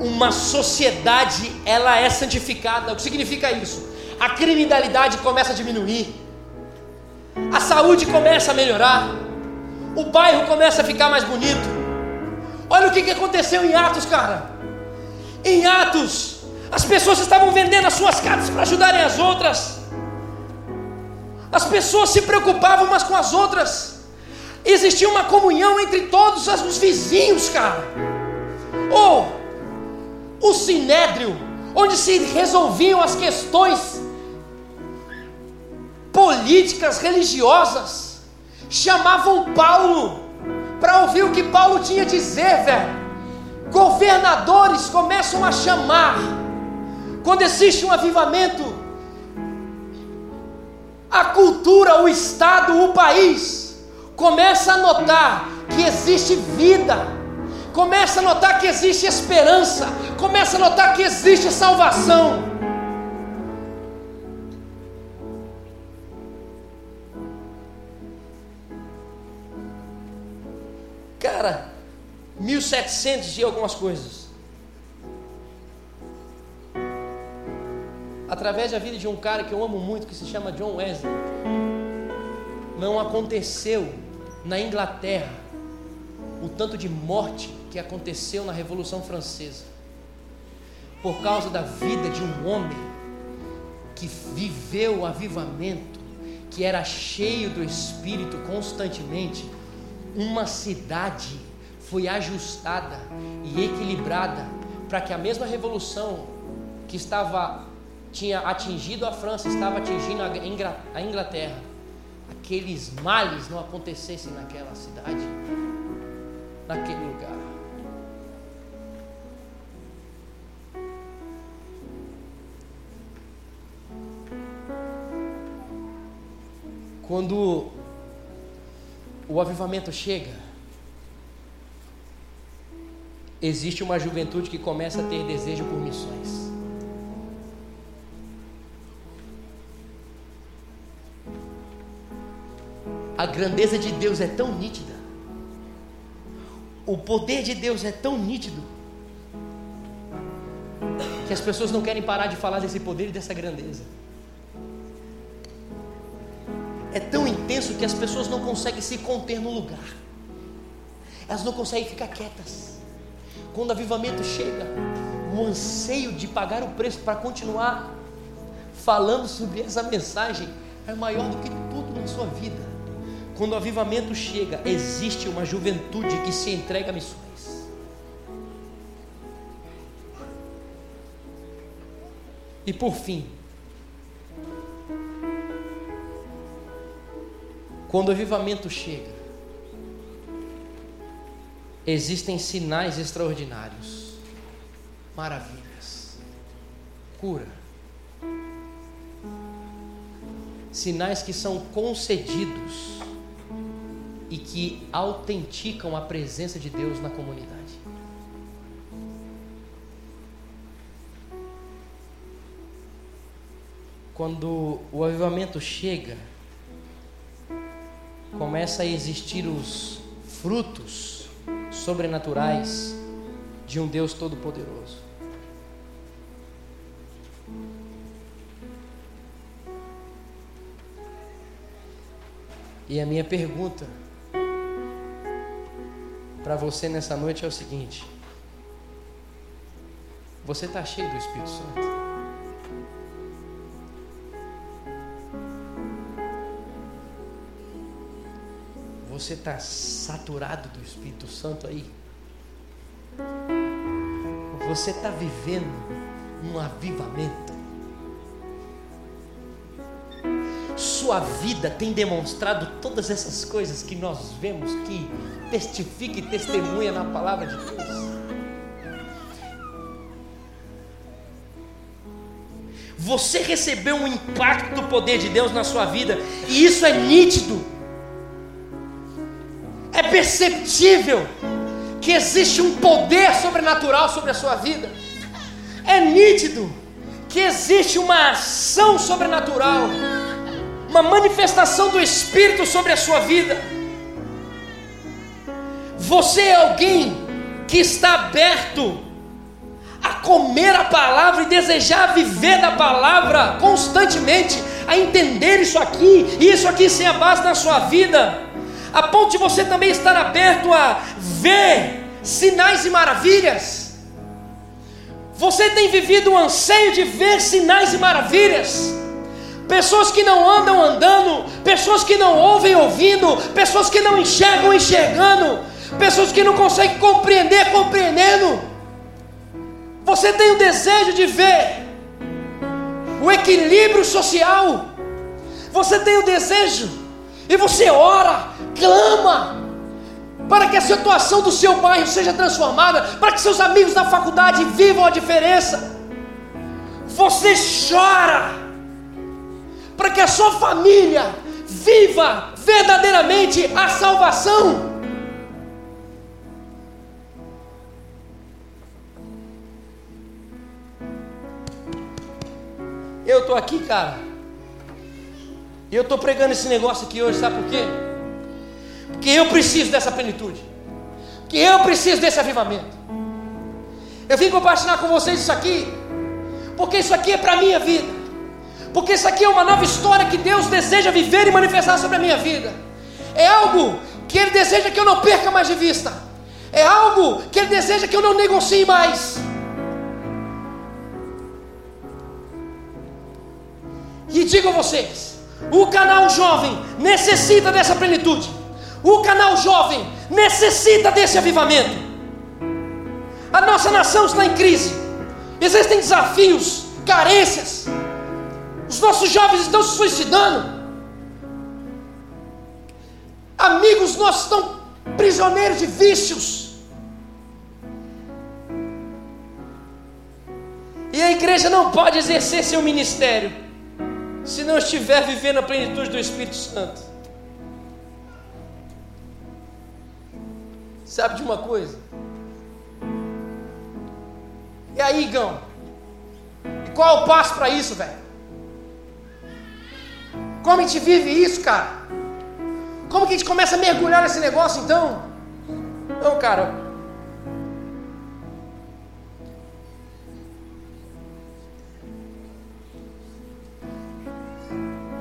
Uma sociedade, ela é santificada. O que significa isso? A criminalidade começa a diminuir. A saúde começa a melhorar. O bairro começa a ficar mais bonito Olha o que, aconteceu em Atos, cara. Em Atos, as pessoas estavam vendendo as suas casas para ajudarem as outras. As pessoas se preocupavam umas com as outras. Existia uma comunhão entre todos os vizinhos, cara. Ou oh, o sinédrio, onde se resolviam as questões políticas, religiosas, chamavam Paulo para ouvir o que Paulo tinha a dizer, velho. Governadores começam a chamar. Quando existe um avivamento, a cultura, o estado, o país começa a notar que existe vida, começa a notar que existe esperança, começa a notar que existe salvação. Cara, 1700 e algumas coisas. Através da vida de um cara que eu amo muito, que se chama John Wesley. Não aconteceu na Inglaterra o tanto de morte que aconteceu na Revolução Francesa. Por causa da vida de um homem que viveu o avivamento, que era cheio do Espírito constantemente uma cidade foi ajustada e equilibrada para que a mesma revolução que estava tinha atingido a França estava atingindo a Inglaterra. Aqueles males não acontecessem naquela cidade, naquele lugar. Quando o avivamento chega, existe uma juventude que começa a ter desejo por missões. A grandeza de Deus é tão nítida, o poder de Deus é tão nítido, que as pessoas não querem parar de falar desse poder e dessa grandeza é tão intenso que as pessoas não conseguem se conter no lugar. Elas não conseguem ficar quietas. Quando o avivamento chega, o anseio de pagar o preço para continuar falando sobre essa mensagem é maior do que tudo na sua vida. Quando o avivamento chega, existe uma juventude que se entrega a missões. E por fim, Quando o avivamento chega, existem sinais extraordinários. maravilhas. Cura. Sinais que são concedidos e que autenticam a presença de Deus na comunidade. Quando o avivamento chega, começa a existir os frutos sobrenaturais de um Deus todo-poderoso. E a minha pergunta para você nessa noite é o seguinte: Você está cheio do Espírito Santo? Você está saturado do Espírito Santo aí? Você está vivendo um avivamento? Sua vida tem demonstrado todas essas coisas que nós vemos que testifica e testemunha na palavra de Deus. Você recebeu um impacto do poder de Deus na sua vida, e isso é nítido perceptível que existe um poder sobrenatural sobre a sua vida. É nítido que existe uma ação sobrenatural, uma manifestação do Espírito sobre a sua vida. Você é alguém que está aberto a comer a palavra e desejar viver da palavra constantemente, a entender isso aqui, e isso aqui sem a base na sua vida a ponto de você também estar aberto a ver sinais e maravilhas. Você tem vivido um anseio de ver sinais e maravilhas. Pessoas que não andam andando, pessoas que não ouvem ouvindo, pessoas que não enxergam enxergando, pessoas que não conseguem compreender compreendendo. Você tem o desejo de ver o equilíbrio social. Você tem o desejo e você ora clama para que a situação do seu bairro seja transformada, para que seus amigos da faculdade vivam a diferença. Você chora para que a sua família viva verdadeiramente a salvação. Eu estou aqui, cara. E eu estou pregando esse negócio aqui hoje, sabe por quê? que eu preciso dessa plenitude, que eu preciso desse avivamento. Eu vim compartilhar com vocês isso aqui, porque isso aqui é para a minha vida, porque isso aqui é uma nova história que Deus deseja viver e manifestar sobre a minha vida. É algo que Ele deseja que eu não perca mais de vista, é algo que Ele deseja que eu não negocie mais. E digo a vocês: o canal jovem necessita dessa plenitude. O canal jovem necessita desse avivamento. A nossa nação está em crise. Existem desafios, carências. Os nossos jovens estão se suicidando. Amigos nossos estão prisioneiros de vícios. E a igreja não pode exercer seu ministério se não estiver vivendo a plenitude do Espírito Santo. Sabe de uma coisa? E aí, Igão? E qual é o passo para isso, velho? Como a gente vive isso, cara? Como que a gente começa a mergulhar nesse negócio então? Não, cara.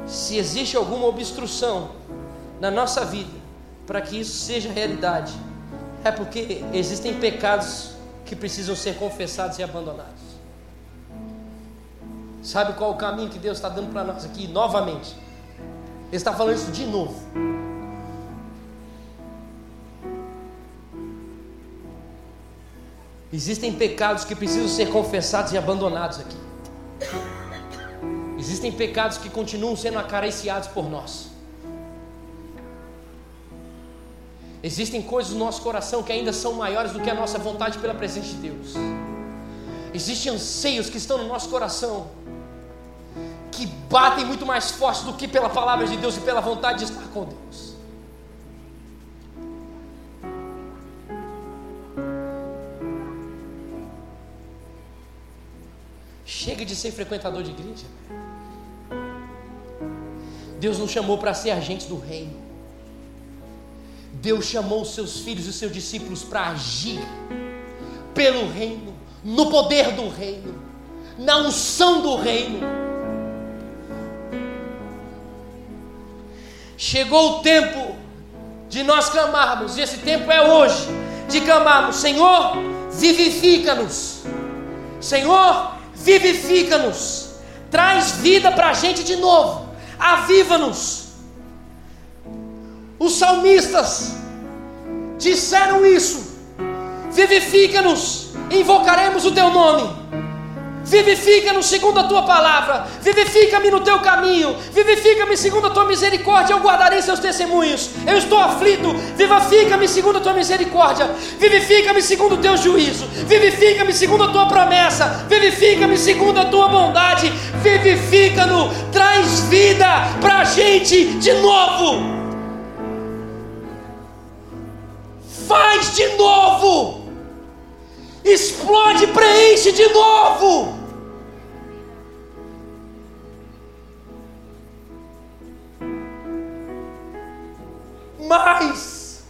Se existe alguma obstrução na nossa vida para que isso seja realidade, é porque existem pecados que precisam ser confessados e abandonados. Sabe qual o caminho que Deus está dando para nós aqui novamente? Ele está falando isso de novo. Existem pecados que precisam ser confessados e abandonados aqui. Existem pecados que continuam sendo acariciados por nós. Existem coisas no nosso coração que ainda são maiores do que a nossa vontade pela presença de Deus. Existem anseios que estão no nosso coração, que batem muito mais forte do que pela palavra de Deus e pela vontade de estar com Deus. Chega de ser frequentador de igreja. Deus nos chamou para ser agentes do reino. Deus chamou os seus filhos e seus discípulos para agir pelo reino, no poder do reino, na unção do reino. Chegou o tempo de nós clamarmos, e esse tempo é hoje, de clamarmos: Senhor, vivifica-nos. Senhor, vivifica-nos. Traz vida para a gente de novo. Aviva-nos. Os salmistas disseram isso vivifica-nos, invocaremos o teu nome. Vivifica-nos segundo a tua palavra, vivifica-me no teu caminho, vivifica-me segundo a tua misericórdia, eu guardarei seus testemunhos. Eu estou aflito, vivifica-me segundo a tua misericórdia, vivifica-me segundo o teu juízo, vivifica-me segundo a tua promessa, vivifica-me segundo a tua bondade, vivifica-nos, traz vida para a gente de novo. Faz de novo explode, preenche de novo. Mais,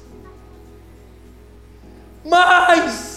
mais.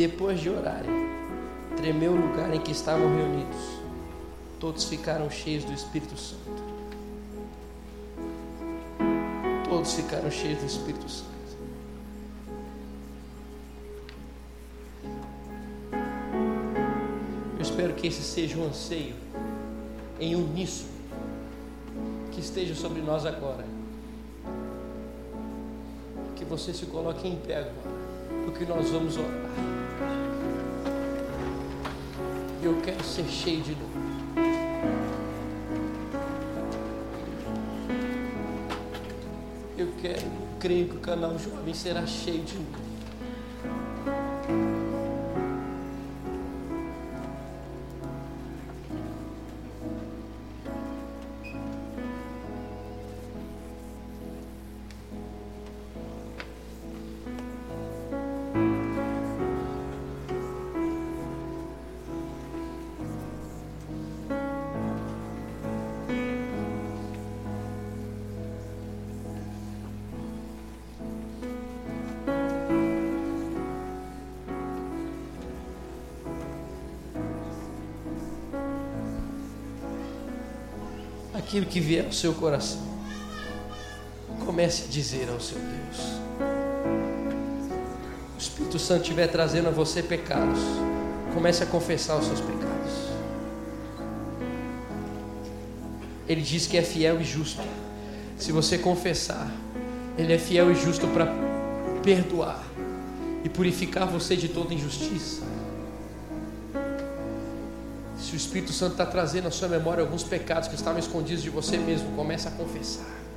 Depois de orarem, tremeu o lugar em que estavam reunidos. Todos ficaram cheios do Espírito Santo. Todos ficaram cheios do Espírito Santo. Eu espero que esse seja um anseio em uníssono que esteja sobre nós agora. Que você se coloque em pé agora, porque nós vamos orar. Eu quero ser cheio de novo. Eu quero, creio que o canal Jovem será cheio de novo. Aquilo que vier ao seu coração. Comece a dizer ao seu Deus. O Espírito Santo estiver trazendo a você pecados, comece a confessar os seus pecados. Ele diz que é fiel e justo. Se você confessar, Ele é fiel e justo para perdoar e purificar você de toda injustiça. Espírito Santo está trazendo à sua memória alguns pecados que estavam escondidos de você mesmo, comece a confessar.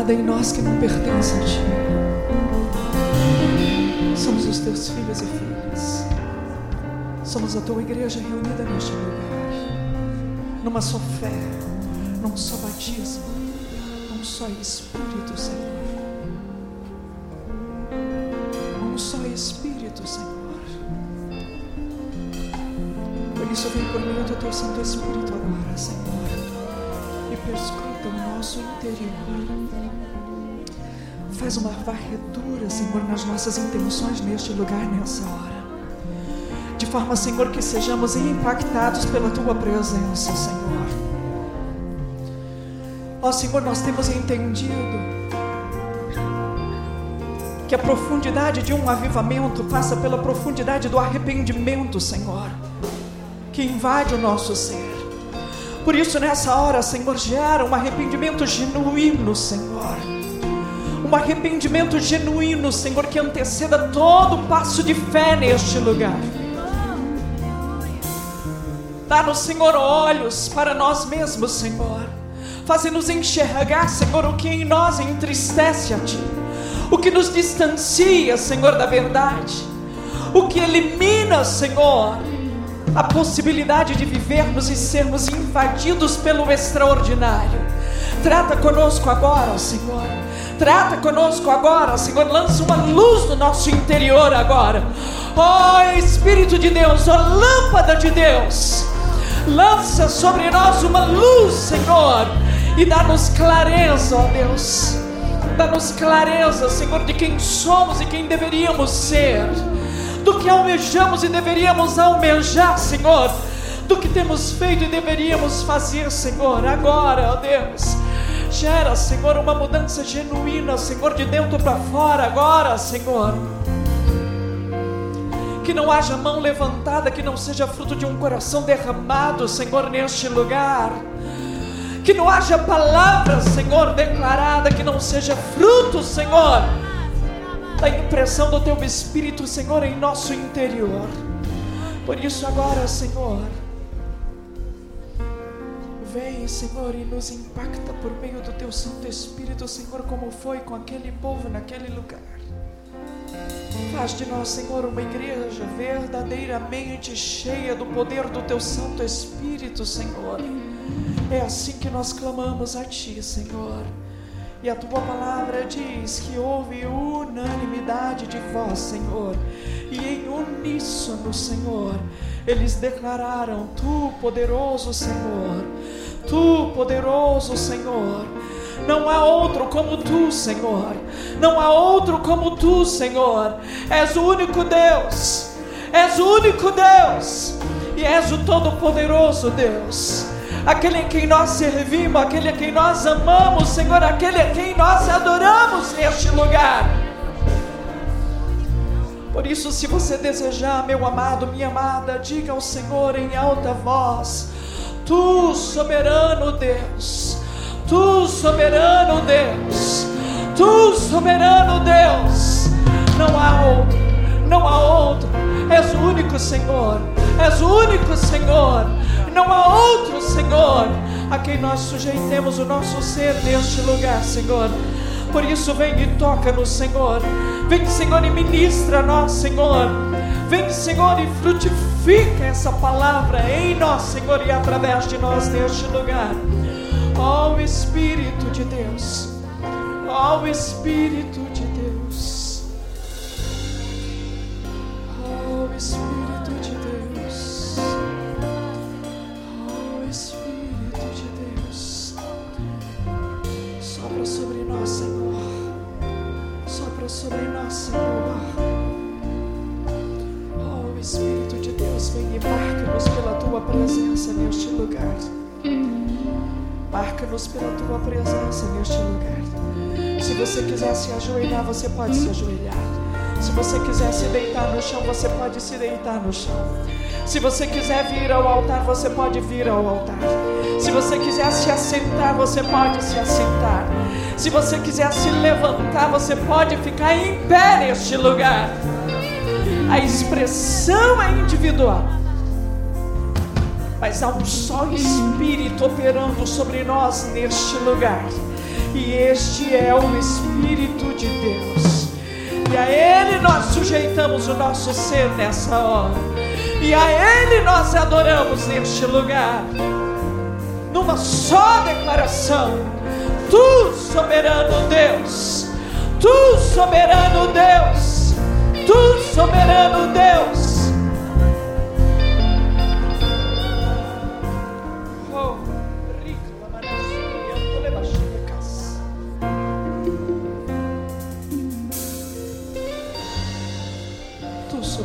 nada em nós que não pertence a Ti. Somos os Teus filhos e filhas. Somos a Tua igreja reunida neste lugar. Numa só fé, num só batismo, num só Espírito, Senhor. Num só Espírito, Senhor. Por isso vem por meio do Teu Santo Espírito agora, Senhor. E perscruta o nosso interior nossas intenções neste lugar, nessa hora. De forma, Senhor, que sejamos impactados pela Tua presença, Senhor. Ó Senhor, nós temos entendido que a profundidade de um avivamento passa pela profundidade do arrependimento, Senhor, que invade o nosso ser. Por isso, nessa hora, Senhor, gera um arrependimento genuíno, Senhor um arrependimento genuíno, Senhor, que anteceda todo passo de fé neste lugar. Dá-nos, Senhor, olhos para nós mesmos, Senhor. Faze-nos enxergar, Senhor, o que em nós entristece a Ti, o que nos distancia, Senhor, da verdade, o que elimina, Senhor, a possibilidade de vivermos e sermos invadidos pelo extraordinário. Trata conosco agora, Senhor Trata conosco agora, Senhor. Lança uma luz no nosso interior agora. Oh, Espírito de Deus, oh, lâmpada de Deus. Lança sobre nós uma luz, Senhor. E dá-nos clareza, ó Deus. Dá-nos clareza, Senhor, de quem somos e quem deveríamos ser. Do que almejamos e deveríamos almejar, Senhor. Do que temos feito e deveríamos fazer, Senhor. Agora, ó Deus Gera, Senhor, uma mudança genuína, Senhor, de dentro para fora agora, Senhor. Que não haja mão levantada, que não seja fruto de um coração derramado, Senhor, neste lugar. Que não haja palavra, Senhor, declarada, que não seja fruto, Senhor, da impressão do Teu Espírito, Senhor, em nosso interior. Por isso, agora, Senhor, Vem, Senhor, e nos impacta por meio do Teu Santo Espírito, Senhor, como foi com aquele povo naquele lugar. Faz de nós, Senhor, uma igreja verdadeiramente cheia do poder do Teu Santo Espírito, Senhor. É assim que nós clamamos a Ti, Senhor. E a Tua palavra diz que houve unanimidade de voz, Senhor. E em uníssono, Senhor, eles declararam: Tu, poderoso Senhor Tu, poderoso Senhor. Não há outro como tu, Senhor. Não há outro como tu, Senhor. És o único Deus. És o único Deus. E és o todo-poderoso Deus. Aquele em quem nós servimos, aquele a quem nós amamos, Senhor, aquele a quem nós adoramos neste lugar. Por isso, se você desejar, meu amado, minha amada, diga ao Senhor em alta voz: Tu, soberano Deus, Tu, soberano Deus, Tu, soberano Deus, não há outro, não há outro, és o único Senhor, és o único Senhor, não há outro Senhor a quem nós sujeitemos o nosso ser neste lugar, Senhor. Por isso, vem e toca no Senhor. Vem, Senhor, e ministra a nós, Senhor. Vem, Senhor, e frutifica essa palavra em nós, Senhor, e através de nós neste lugar. Ó oh, Espírito de Deus, ó oh, Espírito de Deus, ó oh, Espírito de Deus, ó Espírito de Deus, sopra sobre nós, Senhor, sopra sobre nós, Senhor. Marca-nos pela tua presença neste lugar. Marca-nos pela tua presença neste lugar. Se você quiser se ajoelhar, você pode se ajoelhar. Se você quiser se deitar no chão, você pode se deitar no chão. Se você quiser vir ao altar, você pode vir ao altar. Se você quiser se assentar, você pode se assentar. Se você quiser se levantar, você pode ficar em pé neste lugar. A expressão é individual mas há um só Espírito operando sobre nós neste lugar, e este é o Espírito de Deus. E a Ele nós sujeitamos o nosso ser nessa hora, e a Ele nós adoramos neste lugar, numa só declaração: Tu, soberano Deus, Tu, soberano Deus, Tu, soberano Deus.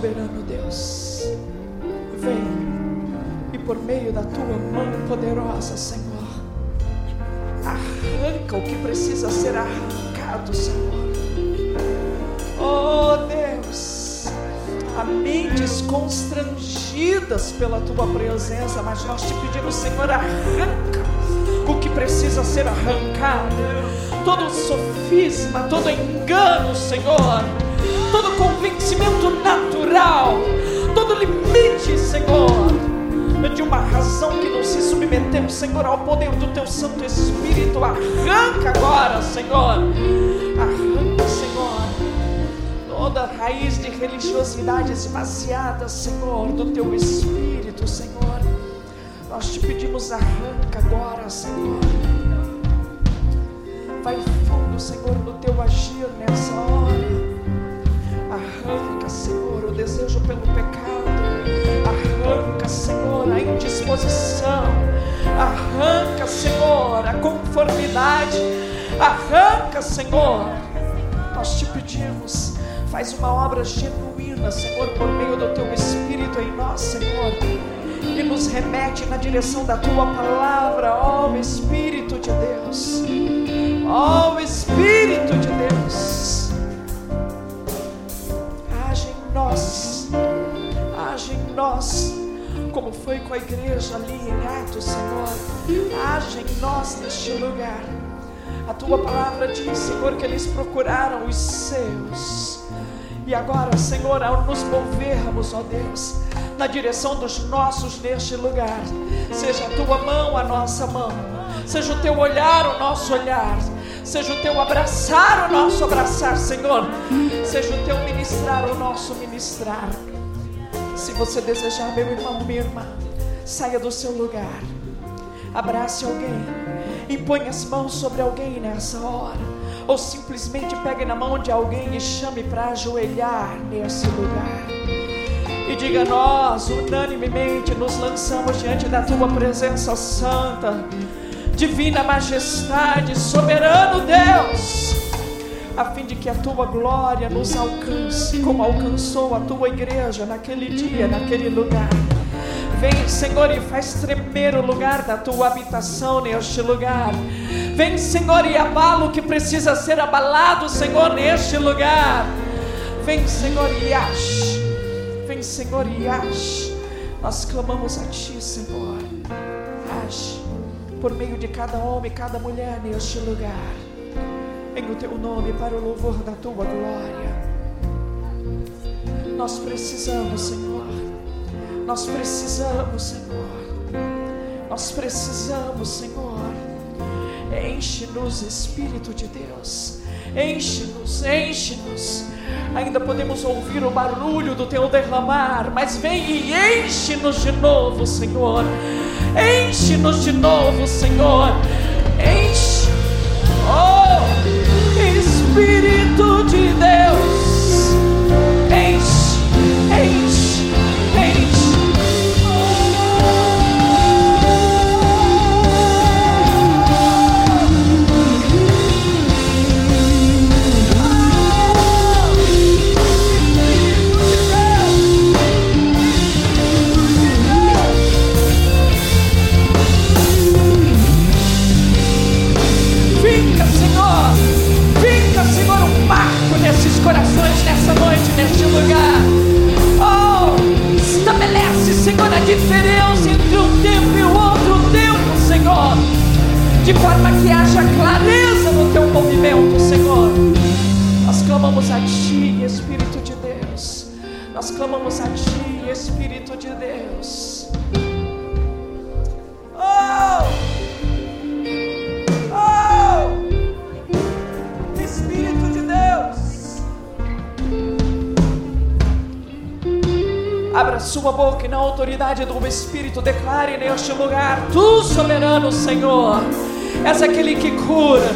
Soberano Deus, vem e por meio da tua mão poderosa, Senhor, arranca o que precisa ser arrancado, Senhor. Oh Deus, há mentes constrangidas pela tua presença, mas nós te pedimos, Senhor, arranca o que precisa ser arrancado, todo sofisma, todo engano, Senhor convencimento natural, todo limite, Senhor, de uma razão que não se submeteu, Senhor, ao poder do Teu Santo Espírito. Arranca agora, Senhor, arranca, Senhor, toda raiz de religiosidade esvaziada, Senhor, do Teu Espírito, Senhor. Nós te pedimos, arranca agora, Senhor. Vai fundo, Senhor, no teu agir nessa hora. Arranca, Senhor, o desejo pelo pecado. Arranca, Senhor, a indisposição. Arranca, Senhor, a conformidade. Arranca, Senhor. Nós te pedimos, faz uma obra genuína, Senhor, por meio do teu Espírito em nós, Senhor. E nos remete na direção da tua palavra, ó Espírito de Deus. Ó Espírito de Deus. Como foi com a igreja ali em Atos, Senhor, age em nós neste lugar. A tua palavra diz, Senhor, que eles procuraram os seus. E agora, Senhor, ao nos movermos, ó Deus, na direção dos nossos neste lugar, seja a tua mão a nossa mão, seja o teu olhar o nosso olhar, seja o teu abraçar o nosso abraçar, Senhor, seja o teu ministrar o nosso ministrar. Se você desejar, meu irmão, minha irmã, saia do seu lugar, abrace alguém, impõe as mãos sobre alguém nessa hora, ou simplesmente pegue na mão de alguém e chame para ajoelhar nesse lugar. E diga: Nós, unanimemente, nos lançamos diante da tua presença santa divina majestade, soberano Deus, a fim de que a tua glória nos alcance, como alcançou a tua igreja naquele dia, naquele lugar. Vem, Senhor, e faz tremer o lugar da tua habitação neste lugar. Vem, Senhor, e abala o que precisa ser abalado, Senhor, neste lugar. Vem, Senhor, e age. Vem, Senhor, e age. Nós clamamos a Ti, Senhor. Age por meio de cada homem, cada mulher neste lugar, em o teu nome, para o louvor da tua glória. Nós precisamos, Senhor, nós precisamos, Senhor, nós precisamos, Senhor. Enche-nos, Espírito de Deus. Enche-nos, enche-nos. Ainda podemos ouvir o barulho do teu derramar, mas vem e enche-nos de novo, Senhor. Enche-nos de novo, Senhor. Enche. Oh, Espírito de Deus. Lugar: Tu, soberano Senhor, és aquele que cura.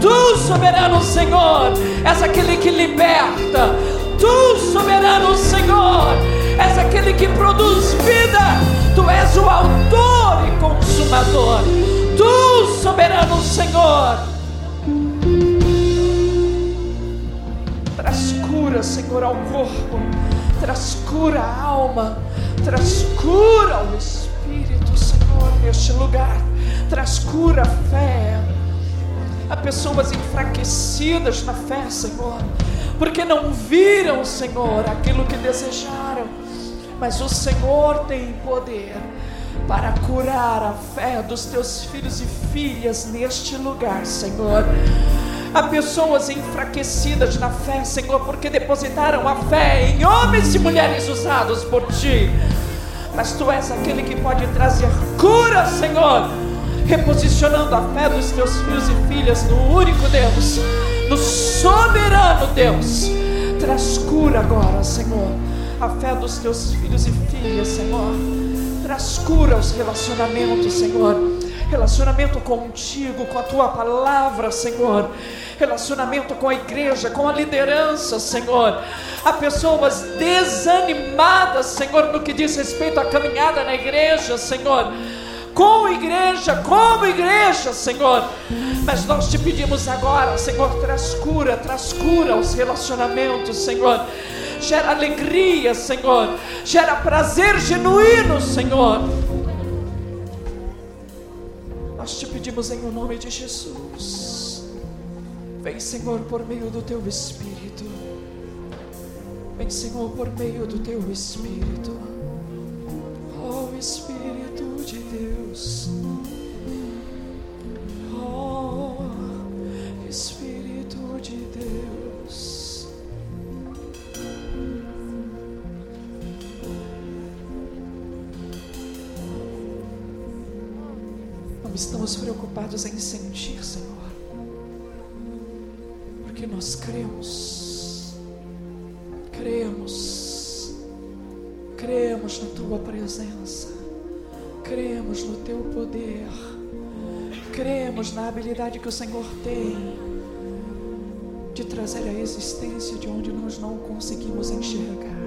Tu, soberano Senhor, és aquele que liberta. Tu, soberano Senhor, és aquele que produz vida. Tu és o autor e consumador. Tu, soberano Senhor, Traz cura, Senhor, ao corpo. Traz cura à alma. Traz cura ao espírito, Neste lugar. Traz cura fé. Há pessoas enfraquecidas na fé, Senhor, porque não viram, Senhor, aquilo que desejaram. Mas o Senhor tem poder para curar a fé dos teus filhos e filhas neste lugar, Senhor. Há pessoas enfraquecidas na fé, Senhor, porque depositaram a fé em homens e mulheres usados por Ti. Mas Tu és aquele que pode trazer cura, Senhor, reposicionando a fé dos Teus filhos e filhas no único Deus, no soberano Deus. Traz cura agora, Senhor, a fé dos Teus filhos e filhas, Senhor. Traz cura aos relacionamentos, Senhor relacionamento contigo, com a tua palavra, Senhor, relacionamento com a igreja, com a liderança, Senhor. Há pessoas desanimadas, Senhor, no que diz respeito à caminhada na igreja, Senhor. Com igreja, como igreja, Senhor. Mas nós te pedimos agora, Senhor, traz cura, traz cura aos relacionamentos, Senhor. Gera alegria, Senhor. Gera prazer genuíno, Senhor. Nós te pedimos em o nome de Jesus. Vem, Senhor, por meio do teu Espírito. Vem, Senhor, por meio do teu Espírito. Oh, Espírito de Deus. Oh, Espírito de Deus. Não estamos preocupados em sentir, Senhor, porque nós cremos, cremos, cremos na Tua presença, cremos no Teu poder, cremos na habilidade que o Senhor tem de trazer a existência de onde nós não conseguimos enxergar.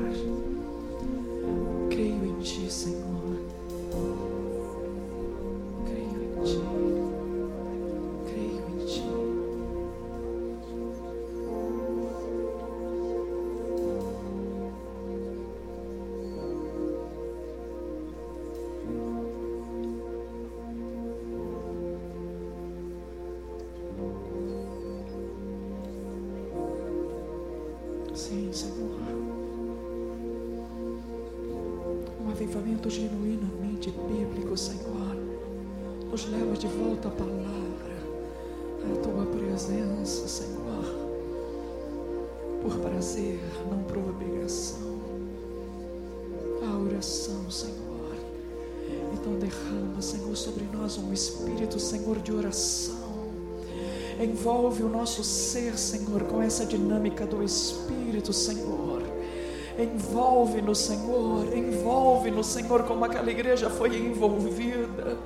Nosso ser, Senhor, com essa dinâmica do Espírito, Senhor. Envolve-nos, Senhor, envolve-nos, Senhor, como aquela igreja foi envolvida.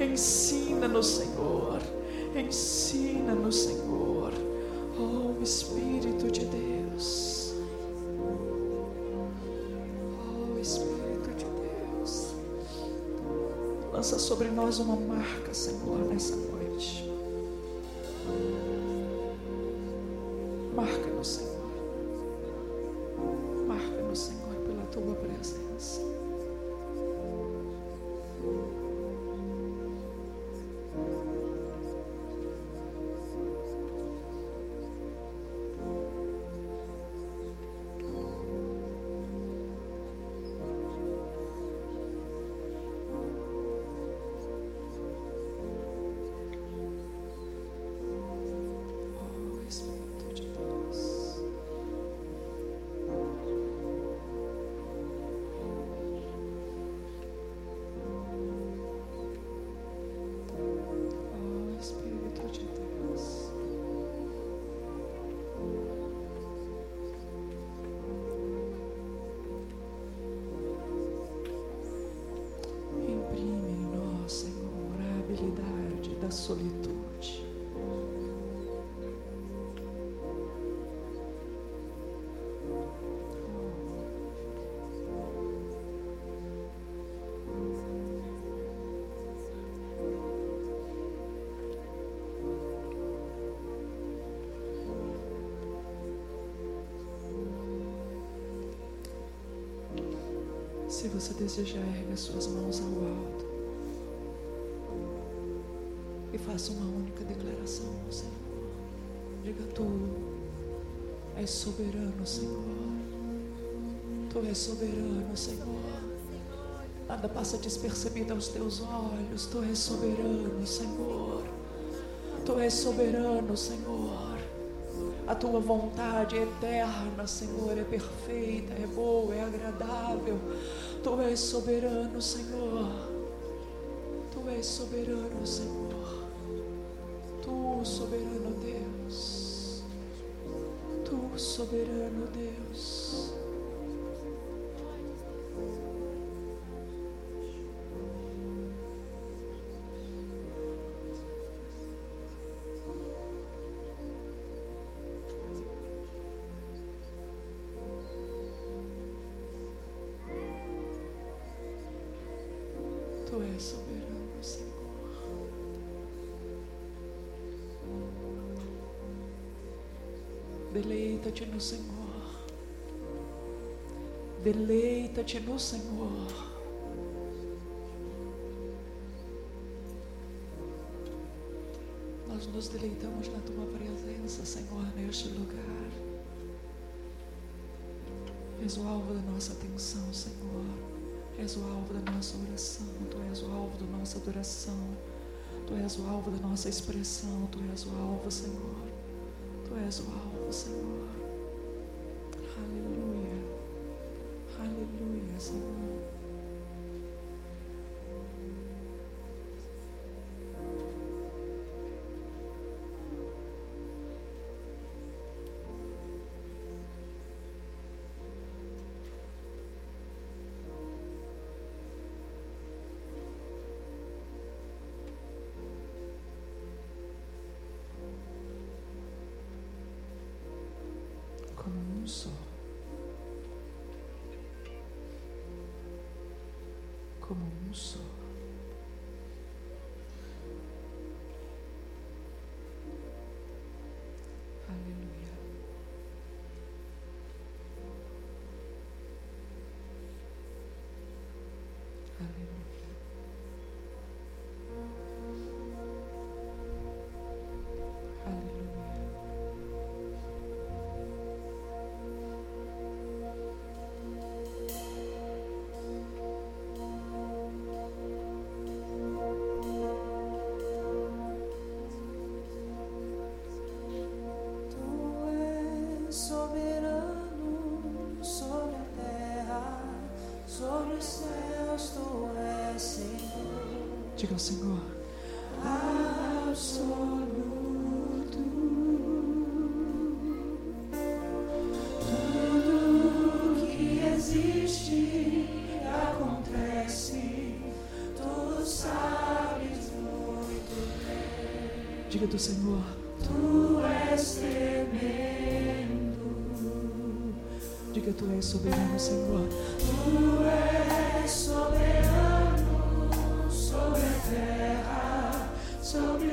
Ensina-nos, Senhor, ensina-nos, Senhor. Oh, Espírito de Deus. Oh, Espírito de Deus. Lança sobre nós uma marca, Senhor, nessa noite. Se você desejar, ergue as suas mãos ao alto e faça uma única declaração ao Senhor. Diga: Tu és soberano, Senhor. Tu és soberano, Senhor. Nada passa despercebido aos teus olhos. Tu és soberano, Senhor. Tu és soberano, Senhor. A tua vontade é eterna, Senhor, é perfeita, é boa, é agradável. Tu és soberano, Senhor. Tu és soberano, Senhor. Tu, soberano Deus. Tu, soberano Deus. Soberano, Senhor. Deleita-te no Senhor. Deleita-te no Senhor. Nós nos deleitamos na tua presença, Senhor, neste lugar. És o alvo da nossa atenção, Senhor. És o alvo da nossa oração, és o alvo da nossa adoração, Tu és o alvo da nossa expressão, Tu és o alvo, Senhor. Tu és o alvo, Senhor. Diga ao Senhor. Diga ao Senhor. Tu és tremendo. Diga, Tu és soberano, Senhor. Tu és soberano.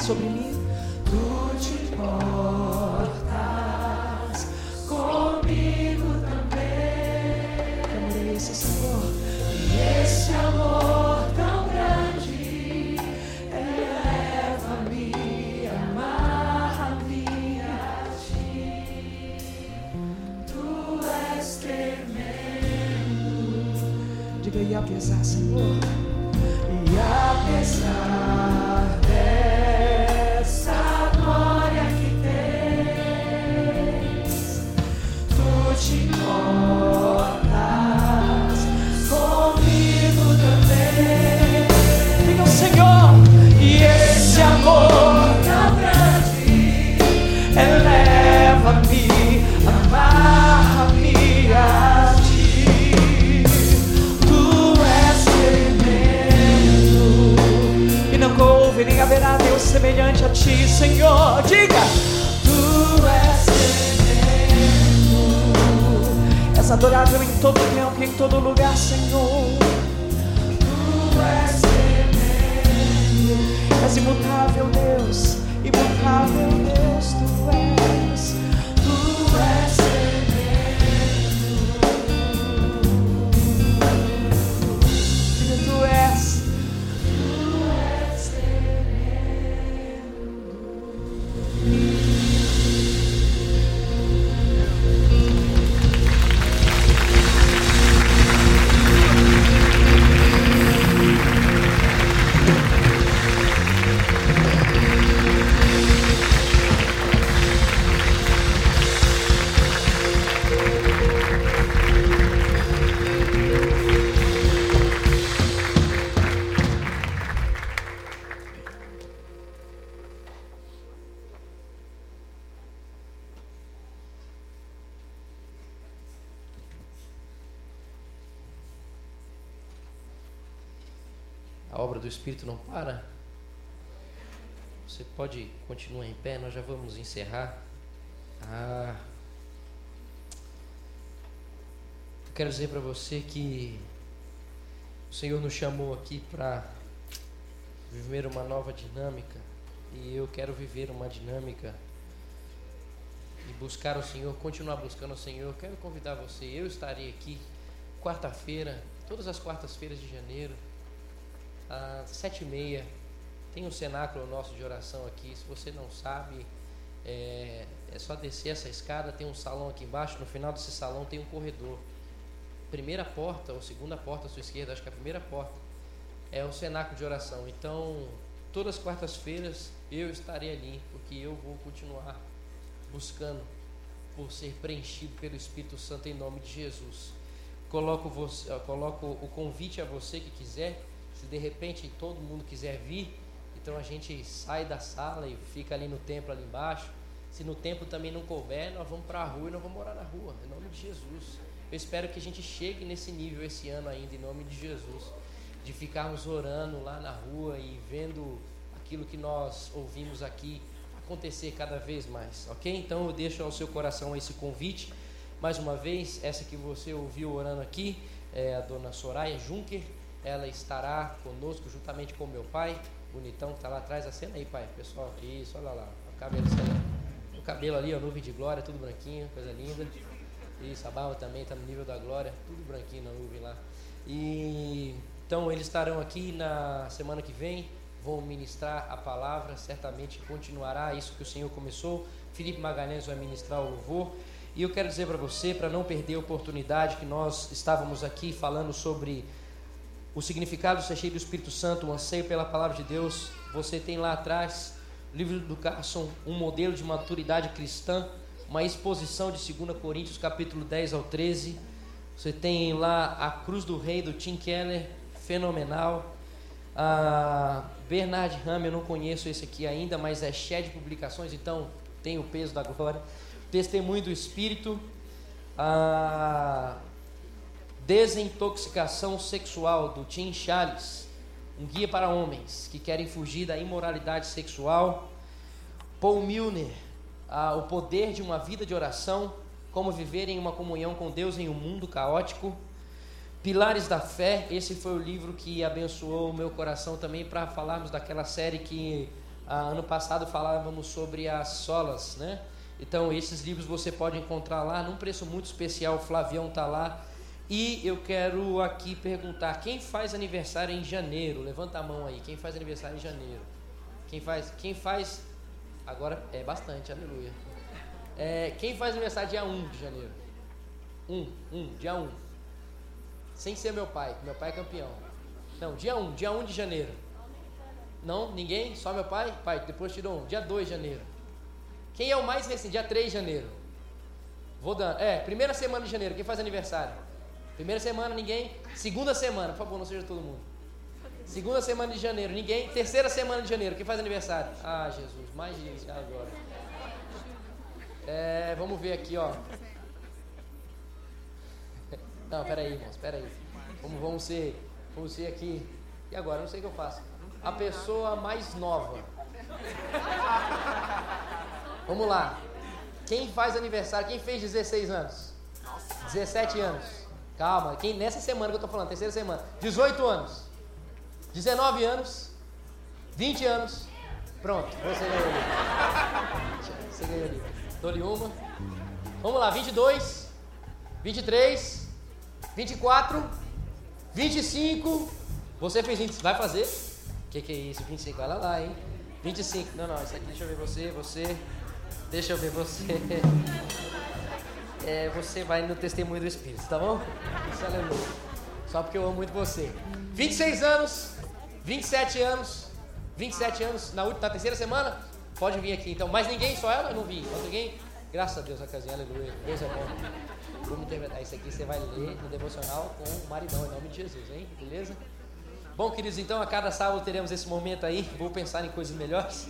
sobre mim. Adorável em todo tempo em todo lugar, Senhor. tu és tremendo, És imutável, Deus. Imutável, Deus, tu és. tu és Espírito não para. Você pode continuar em pé, nós já vamos encerrar. Ah. Eu quero dizer para você que o Senhor nos chamou aqui para viver uma nova dinâmica e eu quero viver uma dinâmica e buscar o Senhor, continuar buscando o Senhor. Quero convidar você, eu estarei aqui quarta-feira, todas as quartas-feiras de janeiro, às sete e meia. Tem um cenáculo nosso de oração aqui. Se você não sabe, é, é só descer essa escada. Tem um salão aqui embaixo. No final desse salão tem um corredor. Primeira porta ou segunda porta à sua esquerda, acho que é a primeira porta, é o cenáculo de oração. Então, todas as quartas-feiras eu estarei ali, porque eu vou continuar buscando por ser preenchido pelo Espírito Santo em nome de Jesus. Coloco, você, coloco o convite a você que quiser. Se de repente todo mundo quiser vir, então a gente sai da sala e fica ali no templo ali embaixo. Se no templo também não couber, nós vamos para a rua e nós vamos morar na rua, em nome de Jesus. Eu espero que a gente chegue nesse nível esse ano ainda, em nome de Jesus. De ficarmos orando lá na rua e vendo aquilo que nós ouvimos aqui acontecer cada vez mais, ok? Então eu deixo ao seu coração esse convite. Mais uma vez, essa que você ouviu orando aqui é a dona Soraya Juncker. Ela estará conosco juntamente com meu pai, bonitão que está lá atrás. A cena aí, pai, pessoal. Isso, olha lá. O cabelo, o cabelo ali, ó, nuvem de glória, tudo branquinho, coisa linda. Isso, a barba também está no nível da glória, tudo branquinho na nuvem lá. E então eles estarão aqui na semana que vem, vão ministrar a palavra, certamente continuará isso que o Senhor começou. Felipe Magalhães vai ministrar o louvor. E eu quero dizer para você, para não perder a oportunidade que nós estávamos aqui falando sobre o significado de ser cheio do Espírito Santo, o anseio pela palavra de Deus, você tem lá atrás, livro do Carson, um modelo de maturidade cristã, uma exposição de 2 Coríntios, capítulo 10 ao 13. Você tem lá a Cruz do Rei, do Tim Keller, fenomenal. A Bernard Ram, eu não conheço esse aqui ainda, mas é Shed Publicações, então tem o peso da glória. Testemunho do Espírito. A Desintoxicação Sexual, do Tim Charles. Um guia para homens que querem fugir da imoralidade sexual. Paul Milner, ah, O Poder de uma Vida de Oração, Como Viver em uma Comunhão com Deus em um Mundo Caótico. Pilares da Fé, esse foi o livro que abençoou o meu coração também para falarmos daquela série que ah, ano passado falávamos sobre as solas, né? Então, esses livros você pode encontrar lá num preço muito especial. O Flavião está lá e eu quero aqui perguntar: quem faz aniversário em janeiro? Levanta a mão aí. Quem faz aniversário em janeiro? Quem faz? Quem faz? Agora é bastante, aleluia. É, quem faz aniversário dia 1 de janeiro? 1, 1, dia 1. Sem ser meu pai, meu pai é campeão. Não, dia 1, dia 1 de janeiro. Não, ninguém? Só meu pai? Pai, depois tirou um. Dia 2 de janeiro. Quem é o mais recente? Dia 3 de janeiro. Vou dando. É, primeira semana de janeiro. Quem faz aniversário? Primeira semana, ninguém. Segunda semana, por favor, não seja todo mundo. Segunda semana de janeiro, ninguém. Terceira semana de janeiro, quem faz aniversário? Ah, Jesus, mais gente agora. É, vamos ver aqui, ó. Não, peraí, irmãos, peraí. Vamos, vamos ser, vamos ser aqui. E agora, não sei o que eu faço. A pessoa mais nova. Vamos lá. Quem faz aniversário? Quem fez 16 anos? 17 anos. Calma, quem nessa semana que eu estou falando, terceira semana. 18 anos, 19 anos, 20 anos. Pronto, você ganhou ali. Você ganhou ali. Dou-lhe uma. Vamos lá, 22, 23, 24, 25. Você fez 20. Vai fazer? Que, que é isso? 25, vai lá, lá, hein? 25. Não, não, isso aqui, deixa eu ver você, você. Deixa eu ver você. É, você vai no testemunho do Espírito, tá bom? Isso é aleluia. Só porque eu amo muito você. 26 anos, 27 anos, 27 anos na última, na terceira semana, pode vir aqui. Então, mais ninguém, só ela? Eu não vi. Mais ninguém? Graças a Deus, a casinha, aleluia. Deus é bom. Vamos interpretar isso aqui, você vai ler no devocional com o maridão, em nome de Jesus, hein? Beleza? Bom, queridos, então a cada sábado teremos esse momento aí. Vou pensar em coisas melhores.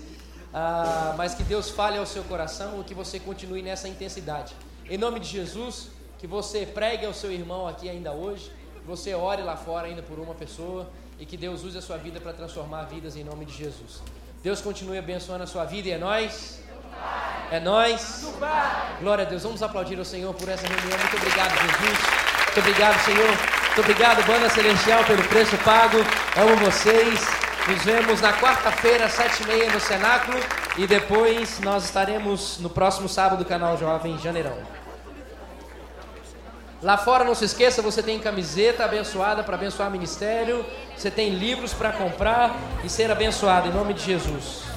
Ah, mas que Deus fale ao seu coração e que você continue nessa intensidade. Em nome de Jesus, que você pregue ao seu irmão aqui ainda hoje, que você ore lá fora ainda por uma pessoa e que Deus use a sua vida para transformar vidas em nome de Jesus. Deus continue abençoando a sua vida e é nós. É nós. Glória a Deus. Vamos aplaudir ao Senhor por essa reunião. Muito obrigado, Jesus. Muito obrigado, Senhor. Muito obrigado, Banda Celestial, pelo preço pago. Amo vocês. Nos vemos na quarta-feira, sete e meia, no Cenáculo. E depois nós estaremos no próximo sábado do canal Jovem Janeirão. Lá fora, não se esqueça, você tem camiseta abençoada para abençoar ministério, você tem livros para comprar e ser abençoado, em nome de Jesus.